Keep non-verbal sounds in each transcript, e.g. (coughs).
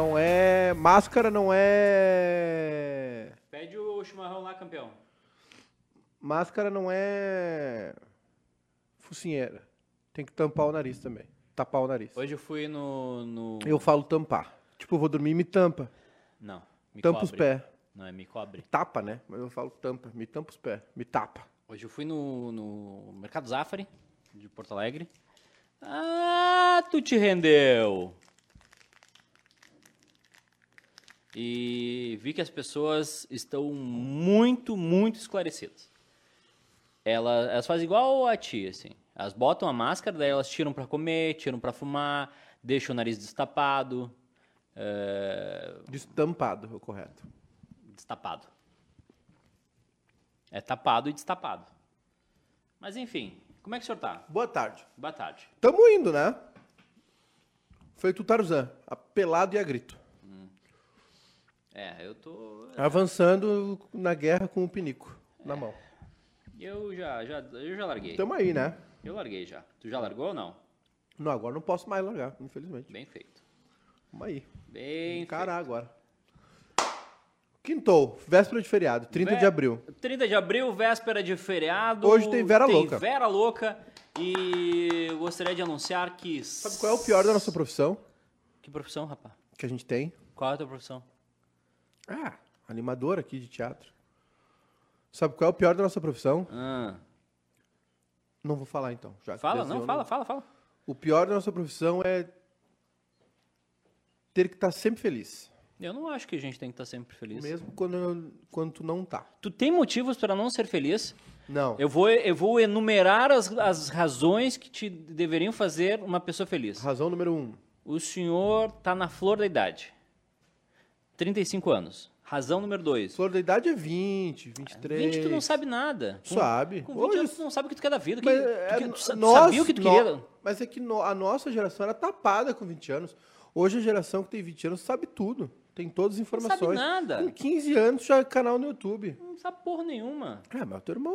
Não é. Máscara não é. Pede o chimarrão lá, campeão. Máscara não é. Focinheira. Tem que tampar o nariz também. Tapar o nariz. Hoje eu fui no. no... Eu falo tampar. Tipo, eu vou dormir me tampa. Não. Me tampa cobre. os pés. Não, é me cobre. Tapa, né? Mas eu falo tampa. Me tampa os pés. Me tapa. Hoje eu fui no, no Mercado Zafari, de Porto Alegre. Ah, tu te rendeu! E vi que as pessoas estão muito, muito esclarecidas. Elas, elas fazem igual a ti, assim. Elas botam a máscara, daí elas tiram pra comer, tiram pra fumar, deixam o nariz destapado. é, Destampado, é o correto. destapado. É tapado e destapado. Mas enfim, como é que o senhor tá? Boa tarde. Boa tarde. Tamo indo, né? Feito o Tarzan. Apelado e a grito. É, eu tô. Avançando na guerra com o pinico na mão. Eu já, já, eu já larguei. Tamo aí, né? Eu larguei já. Tu já largou ou não? Não, agora não posso mais largar, infelizmente. Bem feito. Tamo aí. Bem Encarar agora. Quintou, véspera de feriado, 30 de Vé- abril. 30 de abril, véspera de feriado. Hoje tem Vera tem Louca. Vera Louca. E eu gostaria de anunciar que. Sabe qual é o pior da nossa profissão Que profissão, rapaz? que a gente tem? Qual é a tua profissão? Ah, animador aqui de teatro. Sabe qual é o pior da nossa profissão? Ah, Não vou falar então. Já fala, não, fala, fala, fala. O pior da nossa profissão é ter que estar sempre feliz. Eu não acho que a gente tem que estar sempre feliz. Mesmo quando, quando tu não tá. Tu tem motivos para não ser feliz? Não. Eu vou, eu vou enumerar as, as razões que te deveriam fazer uma pessoa feliz. Razão número um. O senhor tá na flor da idade. 35 anos. Razão número 2. Flor da idade é 20, 23. 20 tu não sabe nada. Com- Sabe. Com 20 Hoje- anos tu não sabe o que tu quer da vida. Mas, que, é, tu, tu tu nós- sabia o que tu nó- queria. Mas é que no- a nossa geração era tapada com 20 anos. Hoje a geração que tem 20 anos sabe tudo. Tem todas as informações. nada. Com 15 anos já é canal no YouTube. Não sabe porra nenhuma. Ah, mas o teu irmão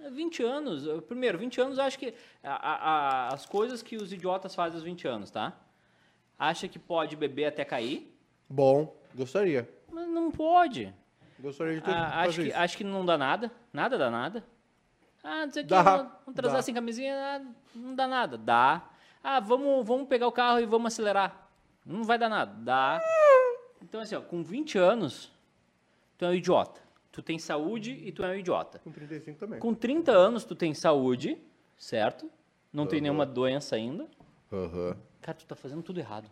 é... É 20 anos. Eu- Primeiro, 20 anos, eu acho que a- a- as coisas que os idiotas fazem aos 20 anos, tá? Acha que pode beber até cair, Bom. Gostaria. mas não pode. Gostaria de ter Ah, acho, que, isso. acho que não dá nada. Nada dá nada. Ah, não sei o que, vamos vamos transar dá. sem camisinha, ah, não dá nada. Dá. Ah, vamos, vamos pegar o carro e vamos acelerar. Não vai dar nada. Dá. Então, assim, ó, com 20 anos, tu é um idiota. Tu tem saúde e tu é um idiota. Com 35 também. Com 30 anos, tu tem saúde, certo? Não tem nenhuma doença ainda. Aham. Cara, tu tá fazendo tudo errado.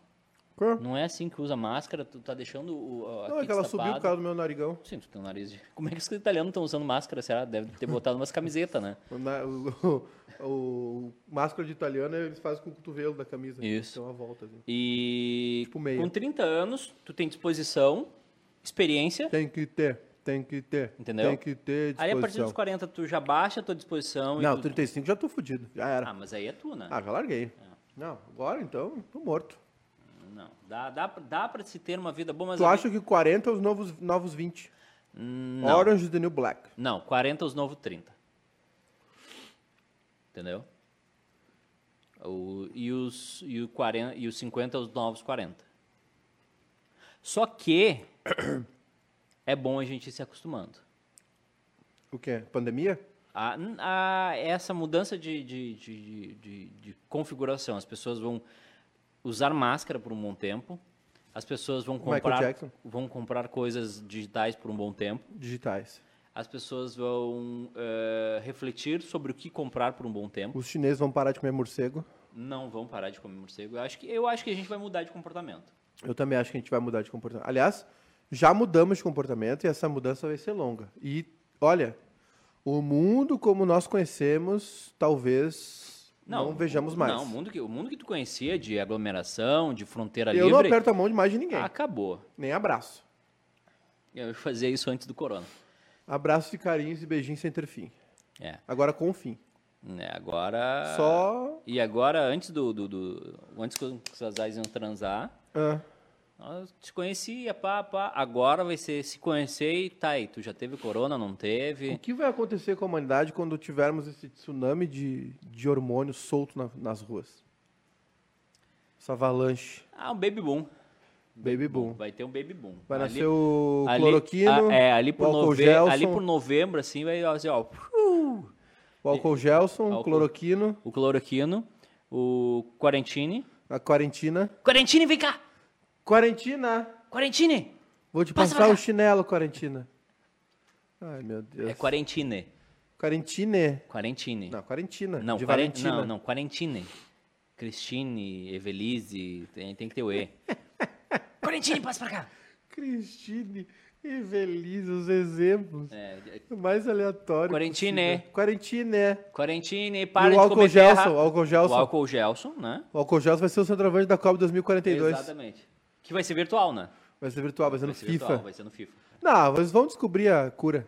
Quê? Não é assim que usa máscara, tu tá deixando o. a- Não, é que ela subiu por causa do meu narigão. Sim, tu tem um nariz de. Como é que os italianos estão usando máscara? Será? Deve ter botado umas camisetas, né? O, na- (laughs) o- o- máscara de italiano eles fazem com o cotovelo da camisa. Isso. Tem uma volta. Assim. E Tipo meia. com 30 anos, tu tem disposição, experiência. Tem que ter. Tem que ter. Entendeu? Tem que ter disposição. Aí a partir dos 40 tu já baixa a tua disposição. e Não, tu... 35 já tô fudido. Já era. Ah, mas aí é tu, né? Ah, já larguei. Não, agora então, tô morto. Não. Dá, dá, dá pra se ter uma vida boa, mas. tu acha que 40 é os novos, novos 20? Não. Orange the New Black. Não, 40 é os novos 30. Entendeu? O, e, os, e, o 40, e os 50 é os novos 40. Só que (coughs) é bom a gente ir se acostumando. O quê? Pandemia? A, a- essa mudança de, de, de, de, de configuração, as pessoas vão usar máscara por um bom tempo, as pessoas vão comprar, vão comprar coisas digitais por um bom tempo, Digitais. as pessoas vão eh, refletir sobre o que comprar por um bom tempo, Os chineses vão parar de comer morcego. não vão parar de comer morcego. Eu acho que, eu acho que a gente vai mudar de comportamento. Eu também acho que a gente vai mudar de comportamento. Aliás, já mudamos de comportamento e essa mudança vai ser longa. E, olha, o mundo como nós conhecemos, talvez não, vejamos mais. Não, o mundo, que, o mundo que tu conhecia de aglomeração, de fronteira Eu não livre, aperto a mão de mais de ninguém. acabou. Nem abraço. Eu fazia isso antes do corona. Abraços e carinhos e beijinhos sem ter fim. É. Agora com fim. É, agora. Só. E agora, antes do. do, do- antes que os casais iam transar, Ah, nós te conhecia, pá, pá. Agora vai ser se conhecer e tá aí. Tu já teve corona, não o teve? que vai acontecer com a humanidade quando tivermos esse tsunami de, de hormônios solto na- nas ruas? Essa avalanche. Ah, um baby boom. Baby Boom. Vai ter um Baby Boom. Vai Ali- nascer o ali- cloroquino, ah, é, ali por, o nove... Ali por novembro, assim, vai assim, ó. o álcool Gelson, o Álcool. cloroquino, O cloroquino, o quarantine. a quarentina. Quarantine, vem cá! Quarentina! Quarantine! Vou te Passa passar pra o cá. chinelo, quarentina. Ai, meu Deus. É quarantine. Quarentine. Quarantine. Não, quarentina. Não, de quaren- Valentina. não, não, quarantine. Cristine, Evelise, tem, tem que ter o E. (laughs) quarantine, passa pra cá! Cristine e Velise, os exemplos. É, O mais aleatório. Quarentine. possível. Quarentine. quarantine, para E de o álcool comer Gelson, terra. o álcool Gelson. O álcool Gelson, né? O álcool Gelson vai ser o centroavante da Copa 2042. Exatamente. Que vai ser virtual, né? Vai ser virtual, vai ser no Vai ser FIFA. virtual, vai ser no FIFA. Não, mas vamos descobrir a cura.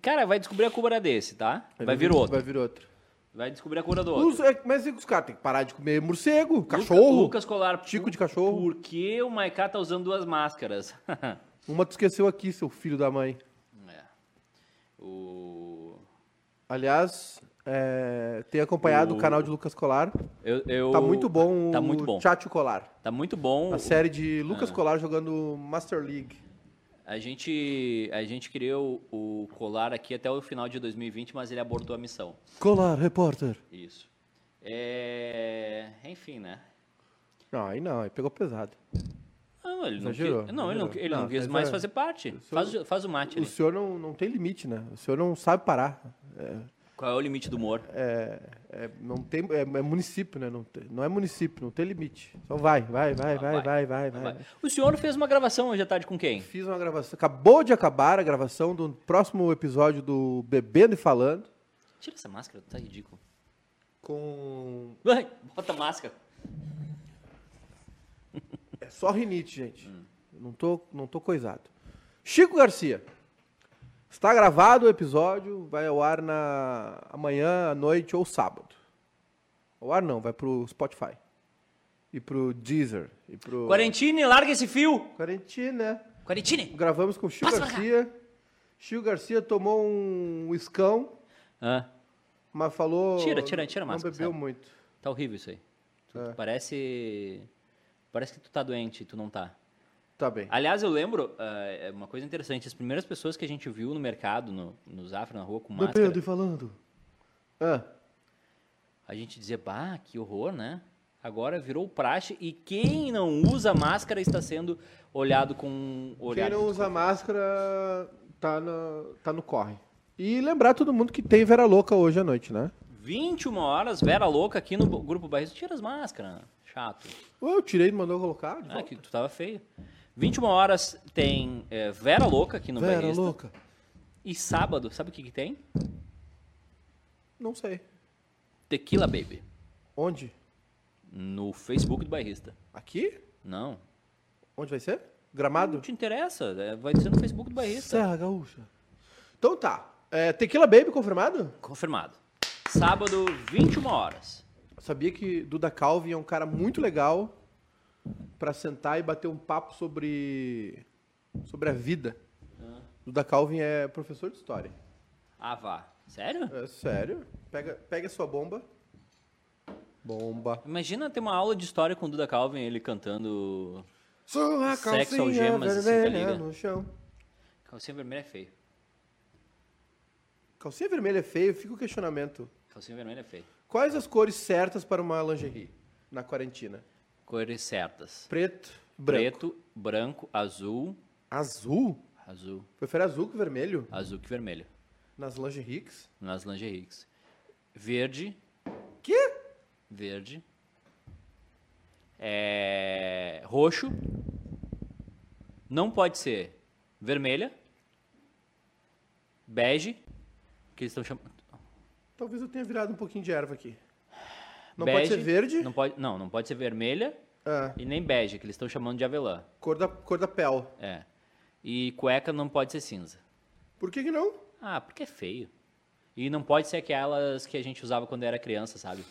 Cara, vai descobrir a cura desse, tá? Vai vir outro. Vai vir outro. Vai descobrir a cura do outro. Os- é, mas os caras têm que parar de comer morcego, Luca- cachorro. Lucas Colar. Tico de cachorro. Por que o Maiká tá usando duas máscaras? (laughs) Uma tu esqueceu aqui, seu filho da mãe. É. O... Aliás, é, tem acompanhado o... O- canal de Lucas Colar. Eu, eu- Tá muito bom Tá o muito bom. Chat Colar. Tá muito bom. A série de Lucas Ah. Colar jogando Master League. A gente, a gente criou o colar aqui até o final de 2020, mas ele abortou a missão. Colar, repórter. Isso. É... Enfim, né? Não, aí não, aí pegou pesado. Não, ele não, quis, não, ele não, ele não Não, quis mais é- fazer parte. Faz, o- faz o mate O ali. senhor não, não tem limite, né? O senhor não sabe parar. É, Qual é o limite do humor? é, é- não tem, é, é município, né? Não, tem- não é município, não tem limite. Só vai, vai, vai, vai, vai, vai, vai. O senhor fez uma gravação hoje à tarde com quem? Fiz uma gravação. Acabou de acabar a gravação do próximo episódio do Bebendo e Falando. Tira essa máscara, tá ridículo. Com. Vai, bota a máscara. É só rinite, gente. Não, tô, não tô coisado. Chico Garcia. Está gravado o episódio, vai ao ar na amanhã, à noite ou sábado. Ao ar não, vai pro Spotify. E pro Deezer. E pro. Quarentine, larga esse fio! Quarentina. Quarentine! Gravamos com o Chico Passa. Garcia. Chico Garcia tomou um escão, Ah, mas falou. Tira, tira, tira a Não máscara, bebeu sabe? muito. tá horrível isso aí. É. Parece. Parece que tu tá doente, tu não tá. Tá bem. Aliás, eu lembro, é uma coisa interessante, as primeiras pessoas que a gente viu no mercado, no, no Zafra, na rua, com máscara, Bebendo e falando. Ah, a gente dizia, bah, que horror, né? Agora virou praxe e quem não usa máscara está sendo olhado com um olhar quem não usa máscara tá no, tá no corre. E lembrar todo mundo que tem Vera Louca hoje à noite, né? 21 horas, Vera Louca aqui no Grupo Barreto. Tira as máscaras, chato. Ué, Eu tirei e mandou colocar. de Ah, volta. que tu tava feio. 21 horas tem é, Vera Louca aqui no Vera Bairrista. Louca. E sábado, sabe o que, que tem? Não sei. Tequila Baby. Onde? No Facebook do Bairrista. Aqui? Não. Onde vai ser? Não Gramado? te interessa. é, Vai ser no Facebook do Bairrista. Serra Gaúcha. Então tá. É, Tequila Baby confirmado? Confirmado. Sábado, 21 horas. Sabia que Duda Calvin é um cara muito legal pra sentar e bater um papo sobre sobre a vida. Duda Calvin é professor de história. Ah, vá. Sério? É sério? Pega, pega a sua bomba. Bomba. Imagina ter uma aula de história com o Duda Calvin, ele cantando. Sua Sexo algemas, assim, tá vermelha ligado? no chão. Calcinha vermelha é feio. Calcinha vermelha é feio, fica o questionamento. Calcinha vermelha é feio. Quais as cores certas para uma lingerie na quarentena? Cores certas. Preto, branco. Preto, branco, azul. Azul? Azul. Prefere azul que vermelho? Azul que vermelho. Nas lingeries? Nas lingeries. Verde. Que? Verde. É, roxo. Não pode ser vermelha. Bege. Que eles estão chamando. Talvez eu tenha virado um pouquinho de erva aqui. Não Bege, pode ser verde? Não, pode, não, não pode ser vermelha Ah, e nem bege, que eles estão chamando de avelã. cor, da, cor da pele. É. E cueca não pode ser cinza. Por que, que não? Ah, porque é feio. E não pode ser aquelas que a gente usava quando era criança, sabe?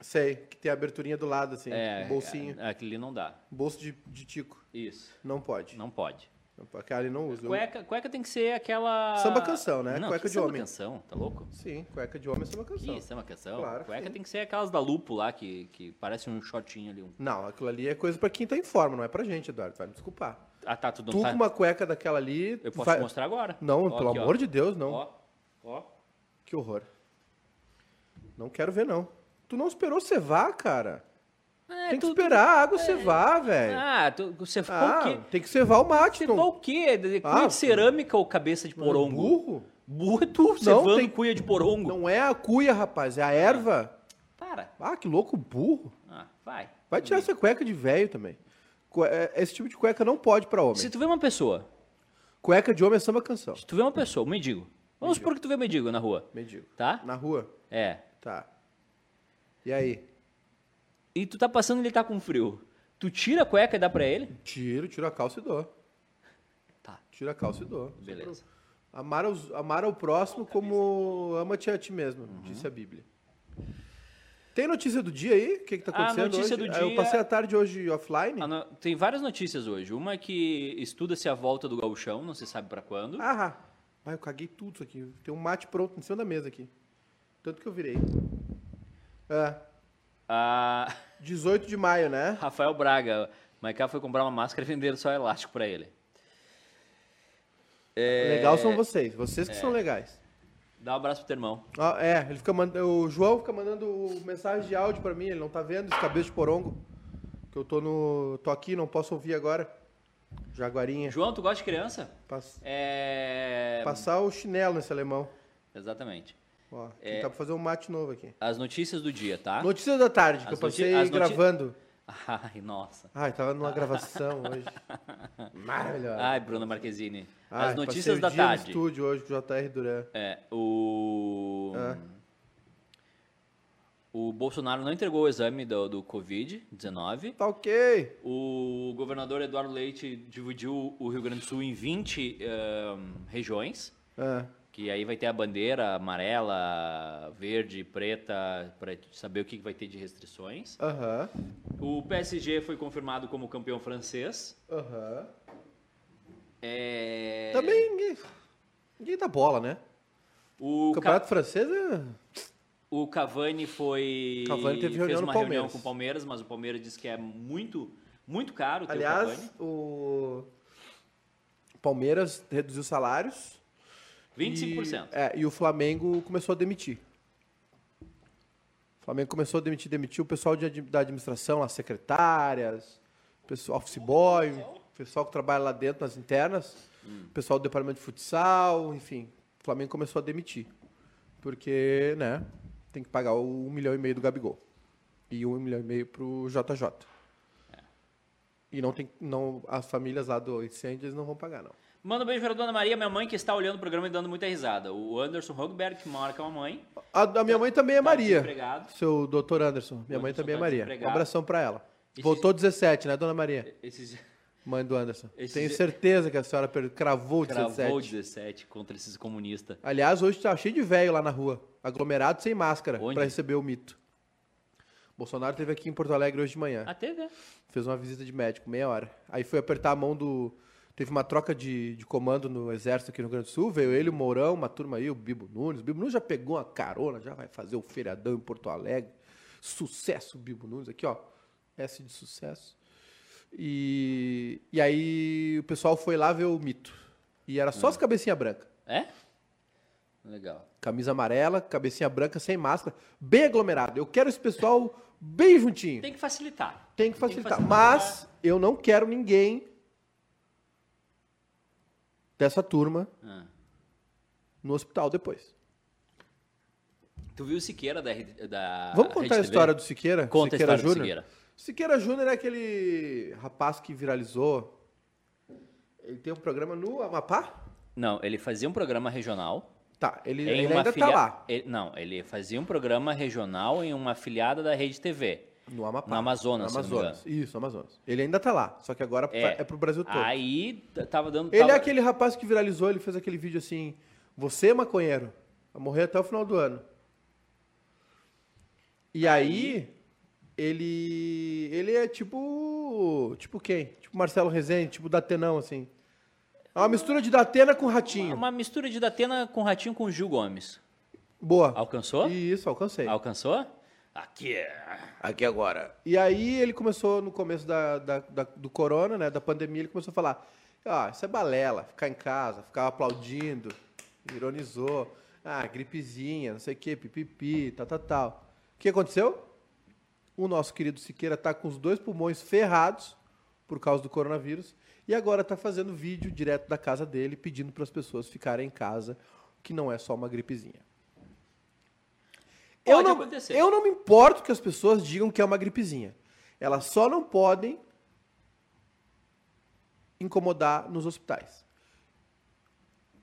Sei, que tem a aberturinha do lado, assim, É, bolsinho. é, Aquele não dá. Bolso de, de tico. Isso. Não pode. Não pode. Aquela ali não usa. Eu- Cueca, cueca tem que ser aquela. Samba canção, né? Não, Cueca que de samba homem. canção, tá louco? Sim, cueca de homem é samba canção. Que samba canção? Claro cueca sim. tem que ser aquelas da Lupo lá, que, que parece um shortinho ali. Um... Não, aquilo ali é coisa pra quem tá em forma, não é pra gente, Eduardo. Vai me desculpar. Ah, tá, tu não tu tá... com uma cueca daquela ali. Eu posso vai- te mostrar agora. Não, Ó, pelo aqui, ó. amor de Deus, não. Ó, ó. Que horror. Não quero ver, não. Tu não esperou cevar, cara. É, tem que tu- tu- esperar a água cevar, velho. Ah, tu, você Ah, o quê? tem que cevar o mate, ficou o quê? De- Cuia Ah, de cerâmica ou cabeça de porongo? Burro? Burro é tu, cevando tem- cuia de porongo. Não é a cuia, rapaz, é a erva. Para. Ah, que louco, burro. Ah, vai. Vai tirar essa cueca de velho também. É, Esse tipo de cueca não pode pra homem. Se tu vê uma pessoa, Cueca de homem é samba canção. se tu vê uma pessoa, um mendigo. Vamos supor que tu vê um mendigo na rua, Mendigo. tá? Na rua? É. Tá. E aí? E tu tá passando e ele tá com frio. Tu tira a cueca e dá pra ele? Tiro, tiro a calça e dou. Tá, Tiro a calça e dou. beleza. Amar, os, amar ao próximo como ama-te a ti mesmo, Uhum. disse a Bíblia. Tem notícia do dia aí? O que, que tá A acontecendo notícia hoje? do Ah, Eu dia- passei a tarde hoje offline. Ah, não, tem várias notícias hoje. Uma é que estuda-se a volta do gauchão, não se sabe pra quando. Ah, vai, eu caguei tudo isso aqui. Tem um mate pronto em cima da mesa aqui. Tanto que eu virei. É, Ah, 18 de maio, né? Rafael Braga, Maiká foi comprar uma máscara e venderam só elástico pra ele. É, Legal são vocês. Vocês que são legais. Dá um abraço pro teu irmão. Ah, é, ele fica mand... o João fica mandando mensagem de áudio pra mim, ele não tá vendo esse cabeça de porongo. Que eu tô no. tô aqui, não posso ouvir agora. Jaguarinha. João, tu gosta de criança? Pass- É... Passar o chinelo nesse alemão. Exatamente. Ó, É. tentar fazer um mate novo aqui. As notícias do dia, tá? Notícias da tarde, que As eu passei noti- gravando. (laughs) Ai, nossa. Ai, tava numa gravação hoje. (laughs) Maravilhosa. Ai, Bruna Marquezine. Ai, As notícias da dia no tarde. estúdio hoje com o JR Duran. É, o... Ah. O Bolsonaro não entregou o exame do, do Covid-19. Tá ok. O governador Eduardo Leite dividiu o Rio Grande do Sul em 20 ahn, regiões. Ah, Que aí vai ter a bandeira amarela, verde, preta, para saber o que vai ter de restrições. Aham. O PSG foi confirmado como campeão francês. Aham. É... Também ninguém, ninguém dá bola, né? O, O Ca- campeonato francês é. o Cavani foi. Cavani teve reunião fez uma reunião com o Palmeiras, mas o Palmeiras disse que é muito, muito caro ter o Aliás, Cavani. o Palmeiras reduziu salários. 25%. E, é, e o Flamengo começou a demitir. O Flamengo começou a demitir, demitir o pessoal de da administração, as secretárias, pessoal office boy, o pessoal que trabalha lá dentro nas internas, o pessoal do departamento de futsal, enfim. O Flamengo começou a demitir. Porque, né, tem que pagar o um milhão e meio do Gabigol. E um milhão e meio pro JJ. E não tem. Não, as famílias lá do incêndio eles não vão pagar, não. Manda um beijo para a dona Maria, minha mãe que está olhando o programa e dando muita risada. O Anderson Hogberg, que mora com a mamãe. A, a minha mãe também é Tá Maria. Seu doutor Anderson. Minha O mãe Anderson também é tá Maria. Um abração pra ela. Esses- Voltou 17, né, dona Maria? Esses... Mãe do Anderson. Esses- Tenho certeza que a senhora cravou o 17. Cravou 17 contra esses comunistas. Aliás, hoje tá cheio de velho lá na rua. Aglomerado sem máscara pra receber o mito. Bolsonaro esteve aqui em Porto Alegre hoje de manhã. A TV. Fez uma visita de médico, meia hora. Aí foi apertar a mão do. Teve uma troca de, de comando no exército aqui no Rio Grande do Sul. Veio ele, o Mourão, uma turma aí, o Bibo Nunes. O Bibo Nunes já pegou uma carona, já vai fazer o feriadão em Porto Alegre. Sucesso, Bibo Nunes. Aqui, ó. S de sucesso. E, e aí o pessoal foi lá ver o mito. E era só as cabecinhas brancas. É? Legal. Camisa amarela, cabecinha branca, sem máscara, bem aglomerado. Eu quero esse pessoal bem juntinho. Tem que facilitar. Tem que facilitar. Mas eu não quero ninguém dessa turma Ah. no hospital depois. Tu viu o Siqueira da, da Vamos contar a história do Siqueira? Conta a Siqueira história do Júnior? Siqueira. Siqueira Júnior é aquele rapaz que viralizou. Ele tem um programa no Amapá? Não, ele fazia um programa regional. Tá, ele, ele ainda filia- tá lá, ele- não, ele fazia um programa regional em uma afiliada da Rede TV. No Amapá. No Amazonas, No Amazonas. Isso, no Amazonas. Ele ainda tá lá, só que agora é, É. pro Brasil todo. Aí tava dando. Ele tava- é aquele rapaz que viralizou, ele fez aquele vídeo assim: Você, maconheiro, vai morrer até o final do ano. E aí, ele. Ele é tipo. Tipo quem? Tipo Marcelo Rezende, tipo Datenão, assim. É uma mistura de Datena com Ratinho. Uma mistura de Datena com Ratinho com Gil Gomes. Boa. Alcançou? Isso, alcancei. Alcançou? Aqui é. Aqui agora. E aí ele começou, no começo da, da- da- do corona, né, da pandemia, ele começou a falar, ah, isso é balela, ficar em casa, ficar aplaudindo, ironizou, ah, gripezinha, não sei o quê, pipipi, tal, tal, tal. O que aconteceu? O nosso querido Siqueira tá com os dois pulmões ferrados por causa do coronavírus e agora tá fazendo vídeo direto da casa dele pedindo para as pessoas ficarem em casa, que não é só uma gripezinha. Eu Pode não, acontecer. eu não me importo que as pessoas digam que é uma gripezinha. Elas só não podem incomodar nos hospitais.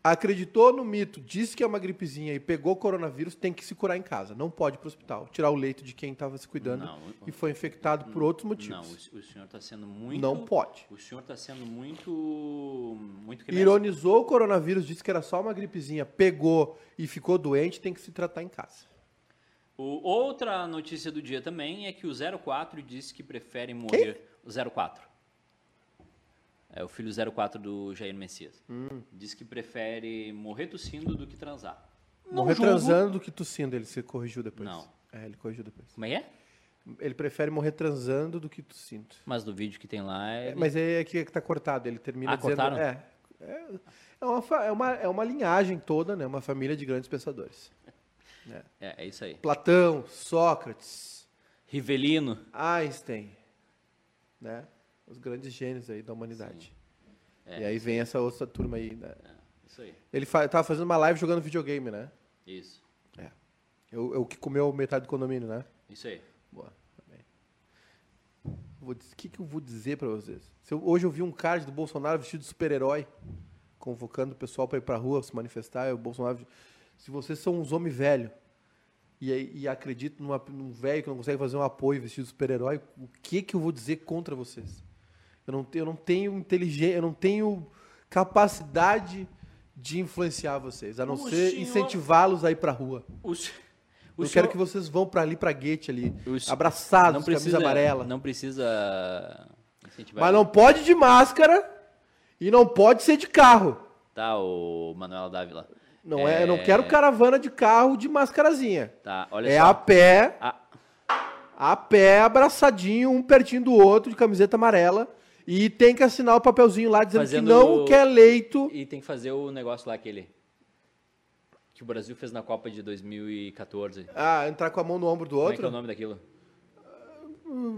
Acreditou no mito, disse que é uma gripezinha e pegou coronavírus, tem que se curar em casa. Não pode ir para o hospital. Tirar o leito de quem estava se cuidando Não, e foi infectado por outros Não, motivos. o, o senhor está sendo muito. Não pode. O senhor está sendo muito. Muito Ironizou o coronavírus, disse que era só uma gripezinha, pegou e ficou doente, tem que se tratar em casa. O- outra notícia do dia também é que o 04 disse que prefere morrer. O 04. É o filho 04 do Jair Messias. Hum. Diz que prefere morrer tossindo do que transar. Não Morrer julgo. transando do que tossindo, ele se corrigiu depois. Não. É, ele corrigiu depois. Como é que é? Ele prefere morrer transando do que tossindo. Mas no vídeo que tem lá. É, ele- mas é que tá cortado, ele termina Ah, dizendo... cortaram? É, é, é, uma, é, uma, é uma linhagem toda, né? Uma família de grandes pensadores. É, é isso aí. Platão, Sócrates, Rivelino. Einstein, né? Os grandes gênios aí da humanidade. É, e aí vem essa outra turma aí, né? Isso aí. Ele fa tava fazendo uma live jogando videogame, né? Isso. É. É o, é o que comeu metade do condomínio, né? Isso aí. Boa, O que, que eu vou dizer pra vocês? Se eu- hoje eu vi um card do Bolsonaro vestido de super-herói, convocando o pessoal pra ir pra rua se manifestar. E o Bolsonaro. Se vocês são uns homens velhos e, e acreditam numa- num velho que não consegue fazer um apoio vestido de super-herói, o que, que eu vou dizer contra vocês? Eu não, eu não tenho inteligência, eu não tenho capacidade de influenciar vocês, a não O ser senhor- incentivá-los a ir pra rua. O, se- o eu senhor- quero que vocês vão pra ali, pra guete ali, o abraçados, não camisa precisa, amarela. Não precisa incentivar. Mas não pode de máscara e não pode ser de carro. Tá, o Manuel Dávila. Não é, eu não quero caravana de carro de máscarazinha. Tá, olha É só. a pé, A- a pé, abraçadinho, um pertinho do outro, de camiseta amarela. E tem que assinar o papelzinho lá dizendo Fazendo que não o- quer leito. E tem que fazer o negócio lá, aquele. Que o Brasil fez na Copa de 2014. Ah, entrar com a mão no ombro do Como é que é o outro. nome daquilo?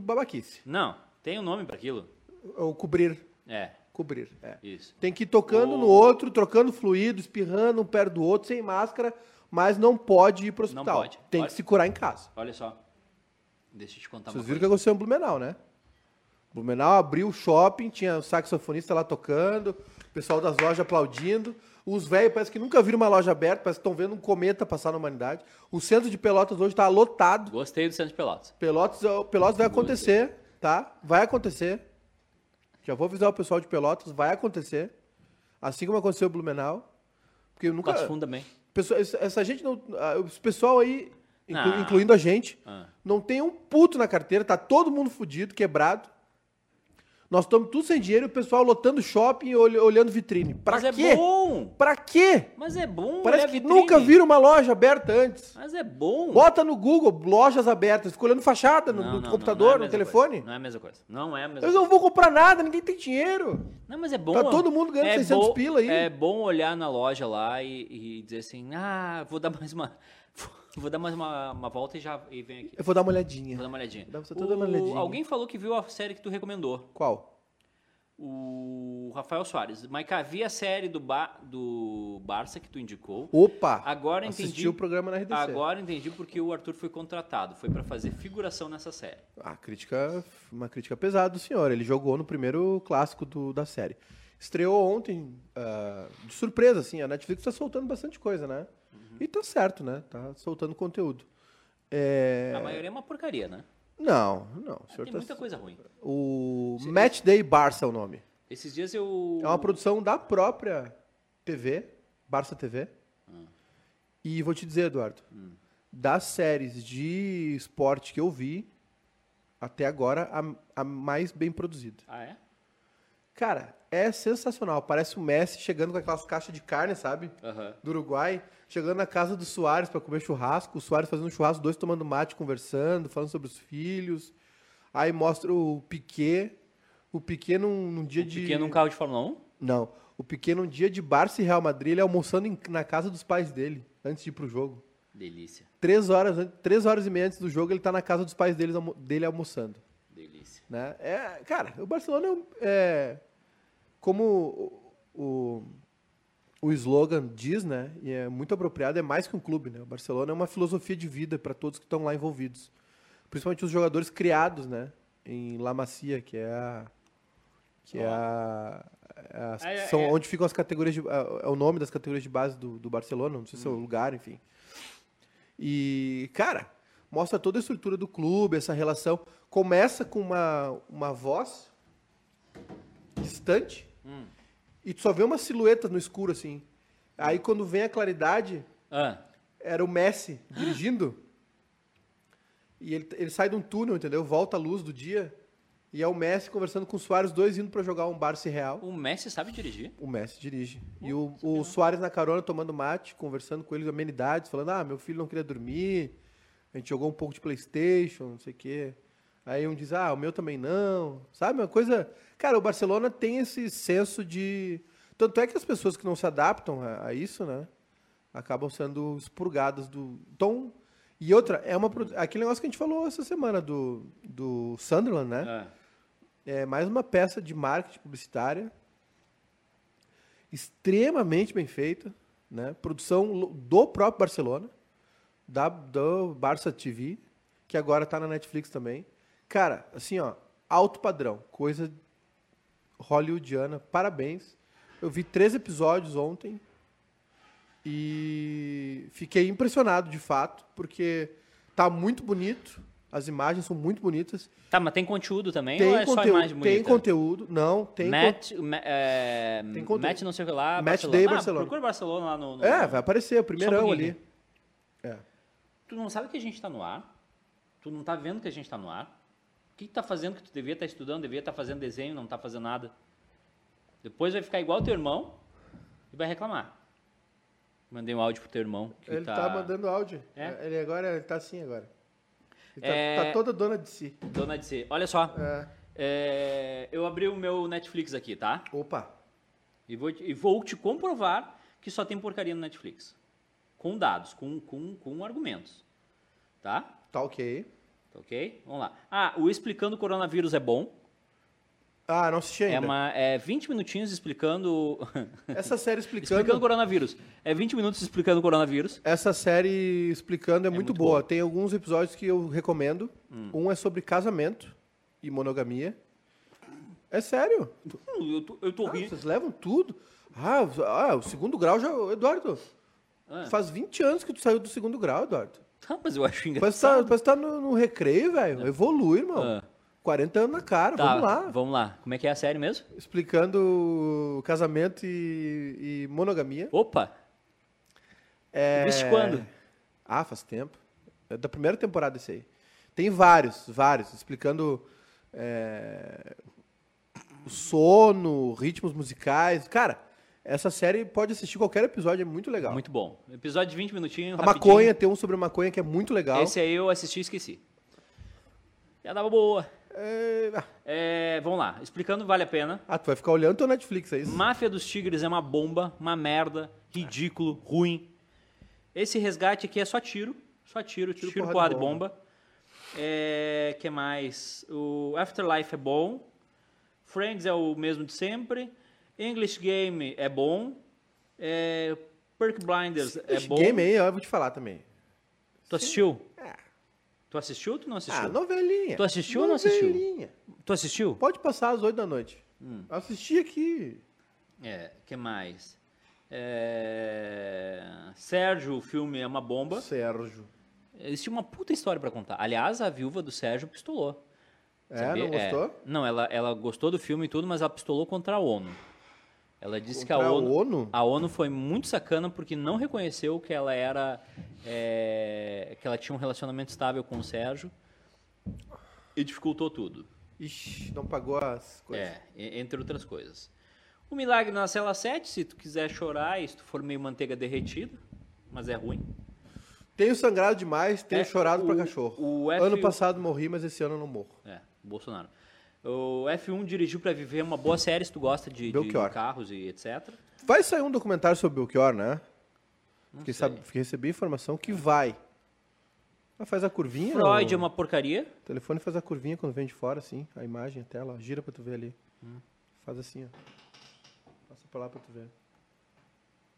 Babaquice. Não, tem um nome pra aquilo. Ou cobrir. É, Cobrir. É. isso. Tem que ir tocando O- no outro, trocando fluido, espirrando um perto do outro, sem máscara, mas não pode ir pro Não hospital. pode. Tem Olha- que se curar em casa. Olha só. Deixa eu te contar Vocês viram que coisa. aconteceu em Blumenau, né? Blumenau abriu o shopping, tinha o saxofonista lá tocando, o pessoal das lojas aplaudindo. Os velhos parece que nunca viram uma loja aberta, parece que estão vendo um cometa passar na humanidade. O centro de Pelotas hoje está lotado. Gostei do Centro de Pelotas. Pelotas, Pelotas vai acontecer, tá? Vai acontecer. Já vou avisar o pessoal de Pelotas, vai acontecer. Assim como aconteceu em Blumenau. Porque nunca. Passo Fundo também. Pessoa- essa, essa gente não. ah, Esse pessoal aí, inclu- Ah. incluindo a gente, Ah. não tem um puto na carteira, tá todo mundo fudido, quebrado. Nós estamos tudo sem dinheiro e o pessoal lotando shopping e olh- olhando vitrine. Pra Mas quê? é bom! Pra quê? Mas é bom! Parece que nunca viram uma loja aberta antes. Mas é bom! Bota no Google, lojas abertas, fica olhando fachada no, Não, no não, não, computador, não é a no mesma telefone. coisa. Não é a mesma coisa. Não é a mesma Eu coisa. não vou comprar nada, ninguém tem dinheiro. Não, mas é bom. Tá todo mundo ganhando é 600 bom- pila aí. É bom olhar na loja lá e, e dizer assim, ah, vou dar mais uma, vou dar mais uma, uma volta e já e vem aqui. Eu vou dar uma olhadinha. Vou dar uma olhadinha. Dá uma olhadinha. Alguém falou que viu a série que tu recomendou. Qual? O Rafael Soares. Mas vi a série do, ba, do Barça que tu indicou. Opa! Agora Assisti entendi. o programa na RDC. Agora entendi porque o Arthur foi contratado. Foi pra fazer figuração nessa série. A crítica, uma crítica pesada do senhor. Ele jogou no primeiro clássico do- da série. Estreou ontem, ah, de surpresa, assim. A Netflix tá soltando bastante coisa, né? E tá certo, né? Tá soltando conteúdo. É, A maioria é uma porcaria, né? Não, não. Senhor Tem tá... muita coisa ruim. O Match Day Barça é o nome. Esses dias eu. É uma produção da própria TV, Barça TV. E vou te dizer, Eduardo, das séries de esporte que eu vi, até agora, a, a mais bem produzida. Ah, é? Cara, é sensacional. Parece o Messi chegando com aquelas caixas de carne, sabe? Do Uruguai. Chegando na casa do Soares para comer churrasco. O Soares fazendo churrasco, dois tomando mate, conversando, falando sobre os filhos. Aí mostra o Piquet. O Piquet num, num dia de. Pequeno um carro de Fórmula 1? Não. O Piquet num dia de Barça e Real Madrid, ele almoçando em- na casa dos pais dele, antes de ir pro jogo. Delícia. Três horas, três horas e meia antes do jogo, ele tá na casa dos pais almo- dele almoçando. Delícia. Né? É, cara, o Barcelona é, é como o, o, o slogan diz, né? E é muito apropriado, é mais que um clube, né? O Barcelona é uma filosofia de vida para todos que estão lá envolvidos. Principalmente os jogadores criados, né? Em La Masia, que é a que é a, é É, é, são é. onde ficam as categorias de, é, é o nome das categorias de base do, do Barcelona, não sei se é o lugar, enfim. E, cara, mostra toda a estrutura do clube, essa relação. Começa com uma, uma voz distante e tu só vê uma silhueta no escuro, assim. Aí quando vem a claridade, Ah, era o Messi dirigindo. E ele, ele sai de um túnel, entendeu? Volta a luz do dia. E é o Messi conversando com o Soares, dois indo pra jogar um Barça Real. o Messi sabe dirigir? O Messi dirige. E o, o Soares na carona tomando mate, conversando com ele, amenidades, falando: ah, meu filho não queria dormir, a gente jogou um pouco de Playstation, não sei o quê. Aí um diz, ah, o meu também não. Sabe, uma coisa. Cara, o Barcelona tem esse senso de. Tanto é que as pessoas que não se adaptam a, a isso, né? Acabam sendo expurgadas do. Então. E outra, é uma. Aquele negócio que a gente falou essa semana do, do Sunderland, né? Ah, É mais uma peça de marketing publicitária extremamente bem feita, né? Produção do próprio Barcelona, da do Barça TV, que agora tá na Netflix também. Cara, assim, ó, alto padrão, coisa hollywoodiana. Parabéns. Eu vi três episódios ontem e fiquei impressionado de fato, porque tá muito bonito, as imagens são muito bonitas. Tá, mas tem conteúdo também Tem ou é só conteúdo, imagem bonita? tem conteúdo, não, tem con- Matt, Ma- é, Tem conteúdo. Matt não sei o que lá, Match Barcelona. Day Ah, Barcelona. procura Barcelona lá no... no- É, vai aparecer, o primeirão Só um ali. É. Tu não sabe que a gente tá no ar? Tu não tá vendo que a gente tá no ar? O que tu tá fazendo que tu devia estar estudando, devia estar fazendo desenho, não tá fazendo nada? Depois vai ficar igual teu irmão e vai reclamar. Mandei um áudio pro teu irmão. Ele tá... mandando áudio. É? Ele agora ele tá assim agora. Ele tá, É. tá toda dona de si. Dona de C. Olha só. É. é, eu abri o meu Netflix aqui, tá? Opa. E vou, te- e vou te comprovar que só tem porcaria no Netflix. Com dados, com, com, com argumentos. Tá? Tá ok. Ok? Vamos lá. Ah, o Explicando Coronavírus é bom. Ah, não assisti ainda. É, uma, é 20 minutinhos explicando. (laughs) Essa série explicando. explicando coronavírus. É 20 minutos explicando coronavírus. Essa série explicando é, muito, muito boa. boa. Tem alguns episódios que eu recomendo. Hum. Um é sobre casamento e monogamia. É sério. Eu tô, eu tô Ah, rindo. vocês levam tudo. Ah, o- ah, o segundo grau já. Eduardo, Ah. faz 20 anos que tu saiu do segundo grau, Eduardo. Tá, mas eu acho Parece que engraçado. tá, parece que tá no, no recreio, velho. Evolui, irmão. Ah. 40 anos na cara, Tá, vamos lá. Vamos lá. Como é que é a série mesmo? Explicando casamento e, e monogamia. Opa! É... Viste quando? Ah, faz tempo. É da primeira temporada esse aí. Tem vários, vários, explicando é, o sono, ritmos musicais. Cara, essa série pode assistir qualquer episódio, é muito legal. Muito bom. Episódio de 20 minutinhos. A rapidinho. maconha, tem um sobre maconha que é muito legal. Esse aí eu assisti e esqueci. Já dava boa. É... ah, É, vamos lá. Explicando vale a pena. Ah, tu vai ficar olhando teu Netflix, é isso? Máfia dos Tigres é uma bomba, uma merda, ridículo, ruim. Esse resgate aqui é só tiro. Só tiro, tiro, Tiro, porrada, e bomba. É, que mais? O Afterlife é bom. Friends é o mesmo de sempre. English Game é bom. É, Perk Blinders é Esse bom. game aí, eu vou te falar também. Tu assistiu? É. Tu assistiu ou tu não assistiu? Ah, novelinha. Tu assistiu ou não assistiu? Novelinha. Tu assistiu? Pode passar às 8 da noite. Hum. Assisti aqui. É, que mais? É, Sérgio, o filme é uma bomba. Sérgio. Tinham uma puta história pra contar. Aliás, a viúva do Sérgio pistolou. É, sabia? não gostou? Não, ela, ela gostou do filme e tudo, mas ela pistolou contra a ONU. Ela disse que a Contra a ONU, ONU? a ONU foi muito sacana porque não reconheceu que ela era é, que ela tinha um relacionamento estável com o Sérgio e dificultou tudo. Ixi, não pagou as coisas. É, entre outras coisas. O milagre na cela 7, se tu quiser chorar e se tu for meio manteiga derretida, mas é ruim. Tenho sangrado demais, tenho É, chorado pra o- cachorro. o Ano passado morri, mas esse ano não morro. É, Bolsonaro. O F1 dirigiu pra viver uma boa série, se tu gosta de, de carros e etc. Vai sair um documentário sobre o Belchior, né? Fiquei, sabe, recebi informação que vai. Mas faz a curvinha. Freud é o uma porcaria. telefone faz a curvinha quando vem de fora, assim, a imagem, a tela, gira pra tu ver ali. Hum. Faz assim, ó. Passa pra lá pra tu ver.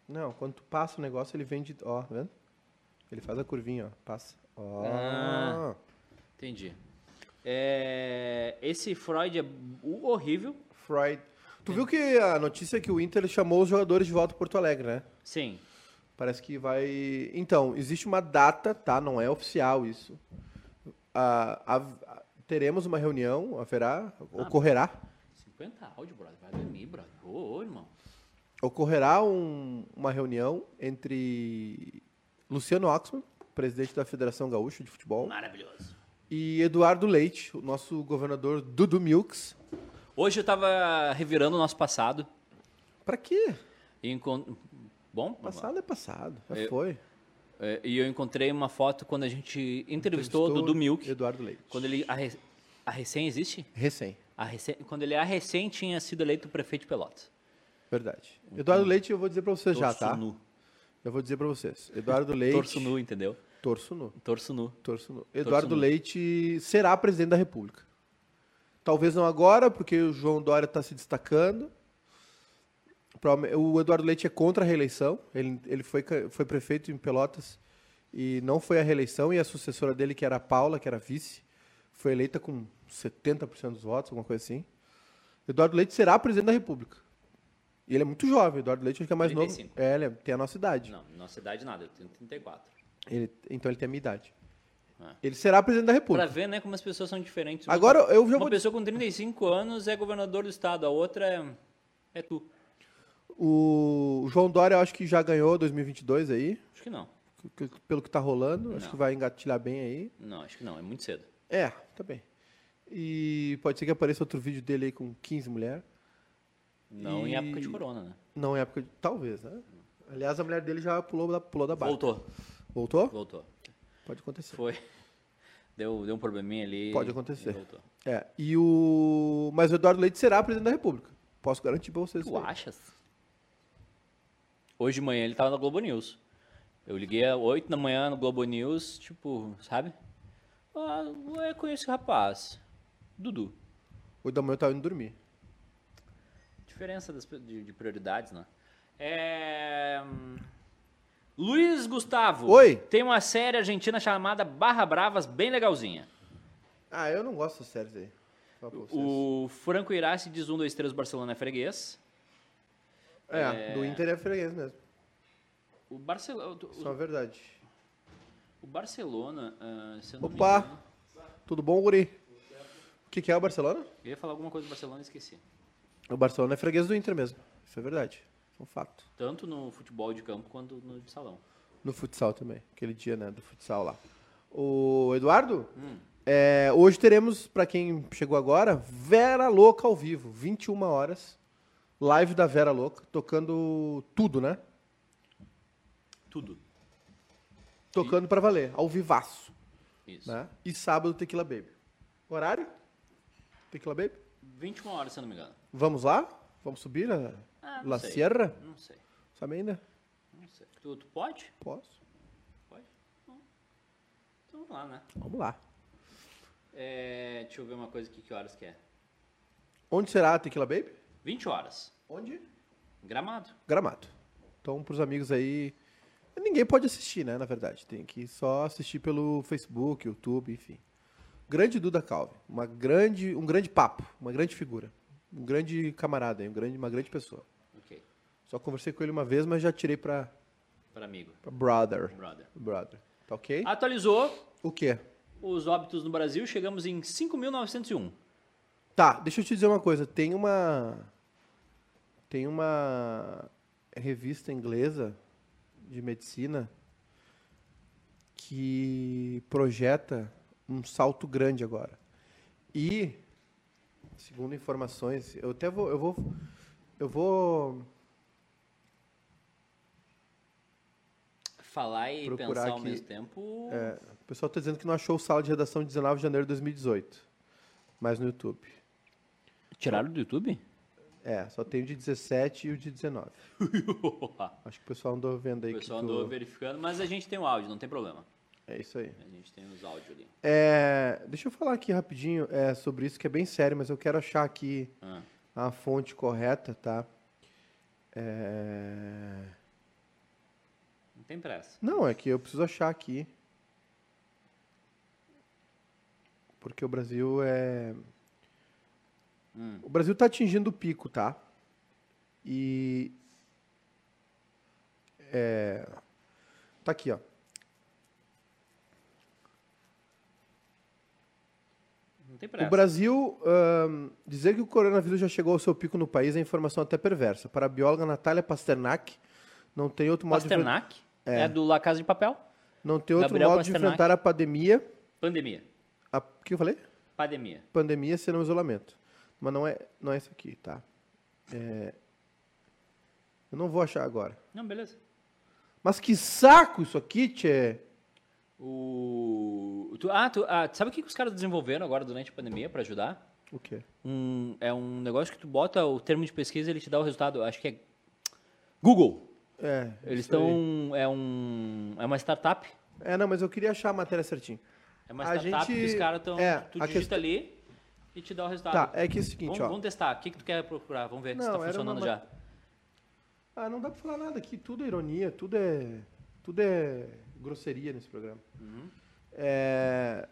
Não, quando tu passa o negócio, ele vem de. Ó, tá vendo? Ele faz a curvinha, ó. Passa. Ó. Ah. Entendi. É, esse Freud é horrível. Freud. Tu viu que a notícia é que o Inter chamou os jogadores de volta a Porto Alegre, né? Sim. Parece que vai. Então, existe uma data, tá? Não é oficial isso. Ah, a- teremos uma reunião, haverá, ocorrerá, 50 áudio, brother. Vai dormir, brother. Ô, ô, irmão. ocorrerá um- uma reunião entre Luciano Oxman, presidente da Federação Gaúcha de Futebol, Maravilhoso. E Eduardo Leite, o nosso governador Dudu Milks. Hoje eu tava revirando o nosso passado. Pra quê? E encon... Bom, Passado é passado, já Eu- foi. é, e eu encontrei uma foto quando a gente entrevistou o Dudu Milk. Eduardo Leite. Quando ele. A, re- a recém existe? Recém, A recém... Quando ele a recém tinha sido eleito prefeito de Pelotas. verdade. Eduardo Leite, eu vou dizer pra vocês já, tá? nu. Eu vou dizer pra vocês. Eduardo (laughs) Leite. Torso nu, entendeu? Torço nu. Torso nu. Torço nu. Eduardo nu. Leite será presidente da República. Talvez não agora, porque o João Dória está se destacando. O Eduardo Leite é contra a reeleição. Ele, ele foi, foi prefeito em Pelotas e não foi a reeleição. E a sucessora dele, que era a Paula, que era vice, foi eleita com 70% dos votos, alguma coisa assim. Eduardo Leite será presidente da República. E ele é muito jovem. Eduardo Leite acho que é mais 35. novo. É, ele é- tem a nossa idade. Não, nossa idade nada, eu tenho 34. Ele- então ele tem a minha idade. É. Ele será presidente da Pra República. ver, né, como as pessoas são diferentes. Agora eu já Uma vou pessoa com 35 anos é governador do estado, a outra é, é tu. O João Dória, eu acho que já ganhou 2022 aí, Acho que não. pelo que tá rolando. Acho Não. que vai engatilhar bem aí. Não, acho que não, é muito cedo. É, tá bem. E pode ser que apareça outro vídeo dele aí com 15 mulheres. Não em E- época de corona, né? Não em época de... Talvez, né? Aliás, a mulher dele já pulou da, pulou da barra. Voltou, Voltou? voltou. Pode acontecer. Foi. Deu, deu um probleminha ali. Pode acontecer. e Voltou. É, e o... Mas o Eduardo Leite será presidente da República. Posso garantir pra vocês. Tu aí. achas? Hoje de manhã ele tava na Globo News. Eu liguei às 8 da manhã no Globo News, tipo, sabe? Ah, eu conheço esse rapaz. Dudu. Oito da manhã eu tava indo dormir. Diferença das, de, de prioridades, né? É... Luiz Gustavo. Oi. Tem uma série argentina chamada Barra Bravas, bem legalzinha. Ah, eu não gosto dessas séries aí. O Franco Irassi diz 1, 2, 3, Barcelona é freguês. É, do Inter é freguês mesmo. O, Barcel... Isso é verdade. o Barcelona, me Opa! engano- Tudo bom, Guri? O que, que é o Barcelona? Eu ia falar alguma coisa do Barcelona e esqueci. O Barcelona é freguês do Inter mesmo. Isso é verdade. Um fato. Tanto no futebol de campo quanto no de salão. No futsal também. Aquele dia, né, do futsal lá. O Eduardo, é, hoje teremos, pra quem chegou agora, Vera Louca ao vivo. 21 horas. Live da Vera Louca. Tocando tudo, né? Tudo. Tocando pra valer. Ao vivaço. Isso. Né? E sábado, Tequila Baby. Horário? Tequila Baby? 21 horas, se eu não me engano. Vamos lá? Vamos subir a Ah, La sei. Sierra? Não sei. Sabe ainda? Não sei. Tu, tu pode? Posso. Pode? Não. Então vamos lá, né? Vamos lá. É, deixa eu ver uma coisa aqui, que horas que é. Onde será a Tequila Baby? 20 horas. Onde? Gramado. Gramado. Então, pros amigos aí. Ninguém pode assistir, né? Na verdade. Tem que só assistir pelo Facebook, YouTube, enfim. Grande Duda Calvi. Uma grande, um grande papo. Uma grande figura. Um grande camarada, um grande, uma grande pessoa. Só conversei com ele uma vez, mas já tirei pra, Para amigo. pra brother. Brother. Brother. Tá ok? Atualizou O quê? os óbitos no Brasil. Chegamos em 5.901. Tá, deixa eu te dizer uma coisa. Tem uma. Tem uma revista inglesa de medicina que projeta um salto grande agora. E, segundo informações, eu até vou. Eu vou Eu vou Falar e Procurar pensar ao aqui. mesmo tempo. É, o pessoal está dizendo que não achou o sala de redação de 19 de janeiro de 2018. Mas no YouTube. Tiraram do YouTube? É, só tem o de 17 e o de 19. o (laughs) Acho que o pessoal andou vendo aí pessoal que tu... andou verificando, mas a gente tem o áudio, não tem problema. É isso aí. A gente tem os áudios ali. É, deixa eu falar aqui rapidinho é, sobre isso, que é bem sério, mas eu quero achar aqui Ah. a fonte correta, tá? É... Não tem pressa. Não, é que eu preciso achar aqui. Porque o Brasil é. Hum. O Brasil está atingindo o pico, tá? E. É... Tá aqui, ó. Não tem O pressa. Brasil, ahn, dizer que o coronavírus já chegou ao seu pico no país é informação até perversa. Para a bióloga Natália Pasternak, não tem outro modo de, enfren- Pasternak é. do La Casa de Papel. não tem outro Gabriel modo de Pasternak. enfrentar a pandemia. Pandemia. A... O que eu falei? Pandemia. Pandemia senão isolamento. Mas não é, não é isso aqui, tá? É, Eu não vou achar agora. Não, beleza. Mas que saco isso aqui, tchê! O... Tu, ah, tu, ah, sabe o que que os caras desenvolveram agora durante a pandemia para ajudar? O quê? Um, é um negócio que tu bota o termo de pesquisa e ele te dá o resultado. Acho que é Google. É, Eles estão. É, um, é uma startup. É, não, mas eu queria achar a matéria certinho. É uma A startup gente- que os caras estão. é, tu digita questão- ali e te dá o resultado. Tá, é que é o seguinte, vamos, ó. vamos testar. O que, que tu quer procurar? Vamos ver se Não, está era funcionando uma- já. Ah, não dá pra falar nada aqui. Tudo é ironia, tudo é. Tudo é grosseria nesse programa. Uhum. É,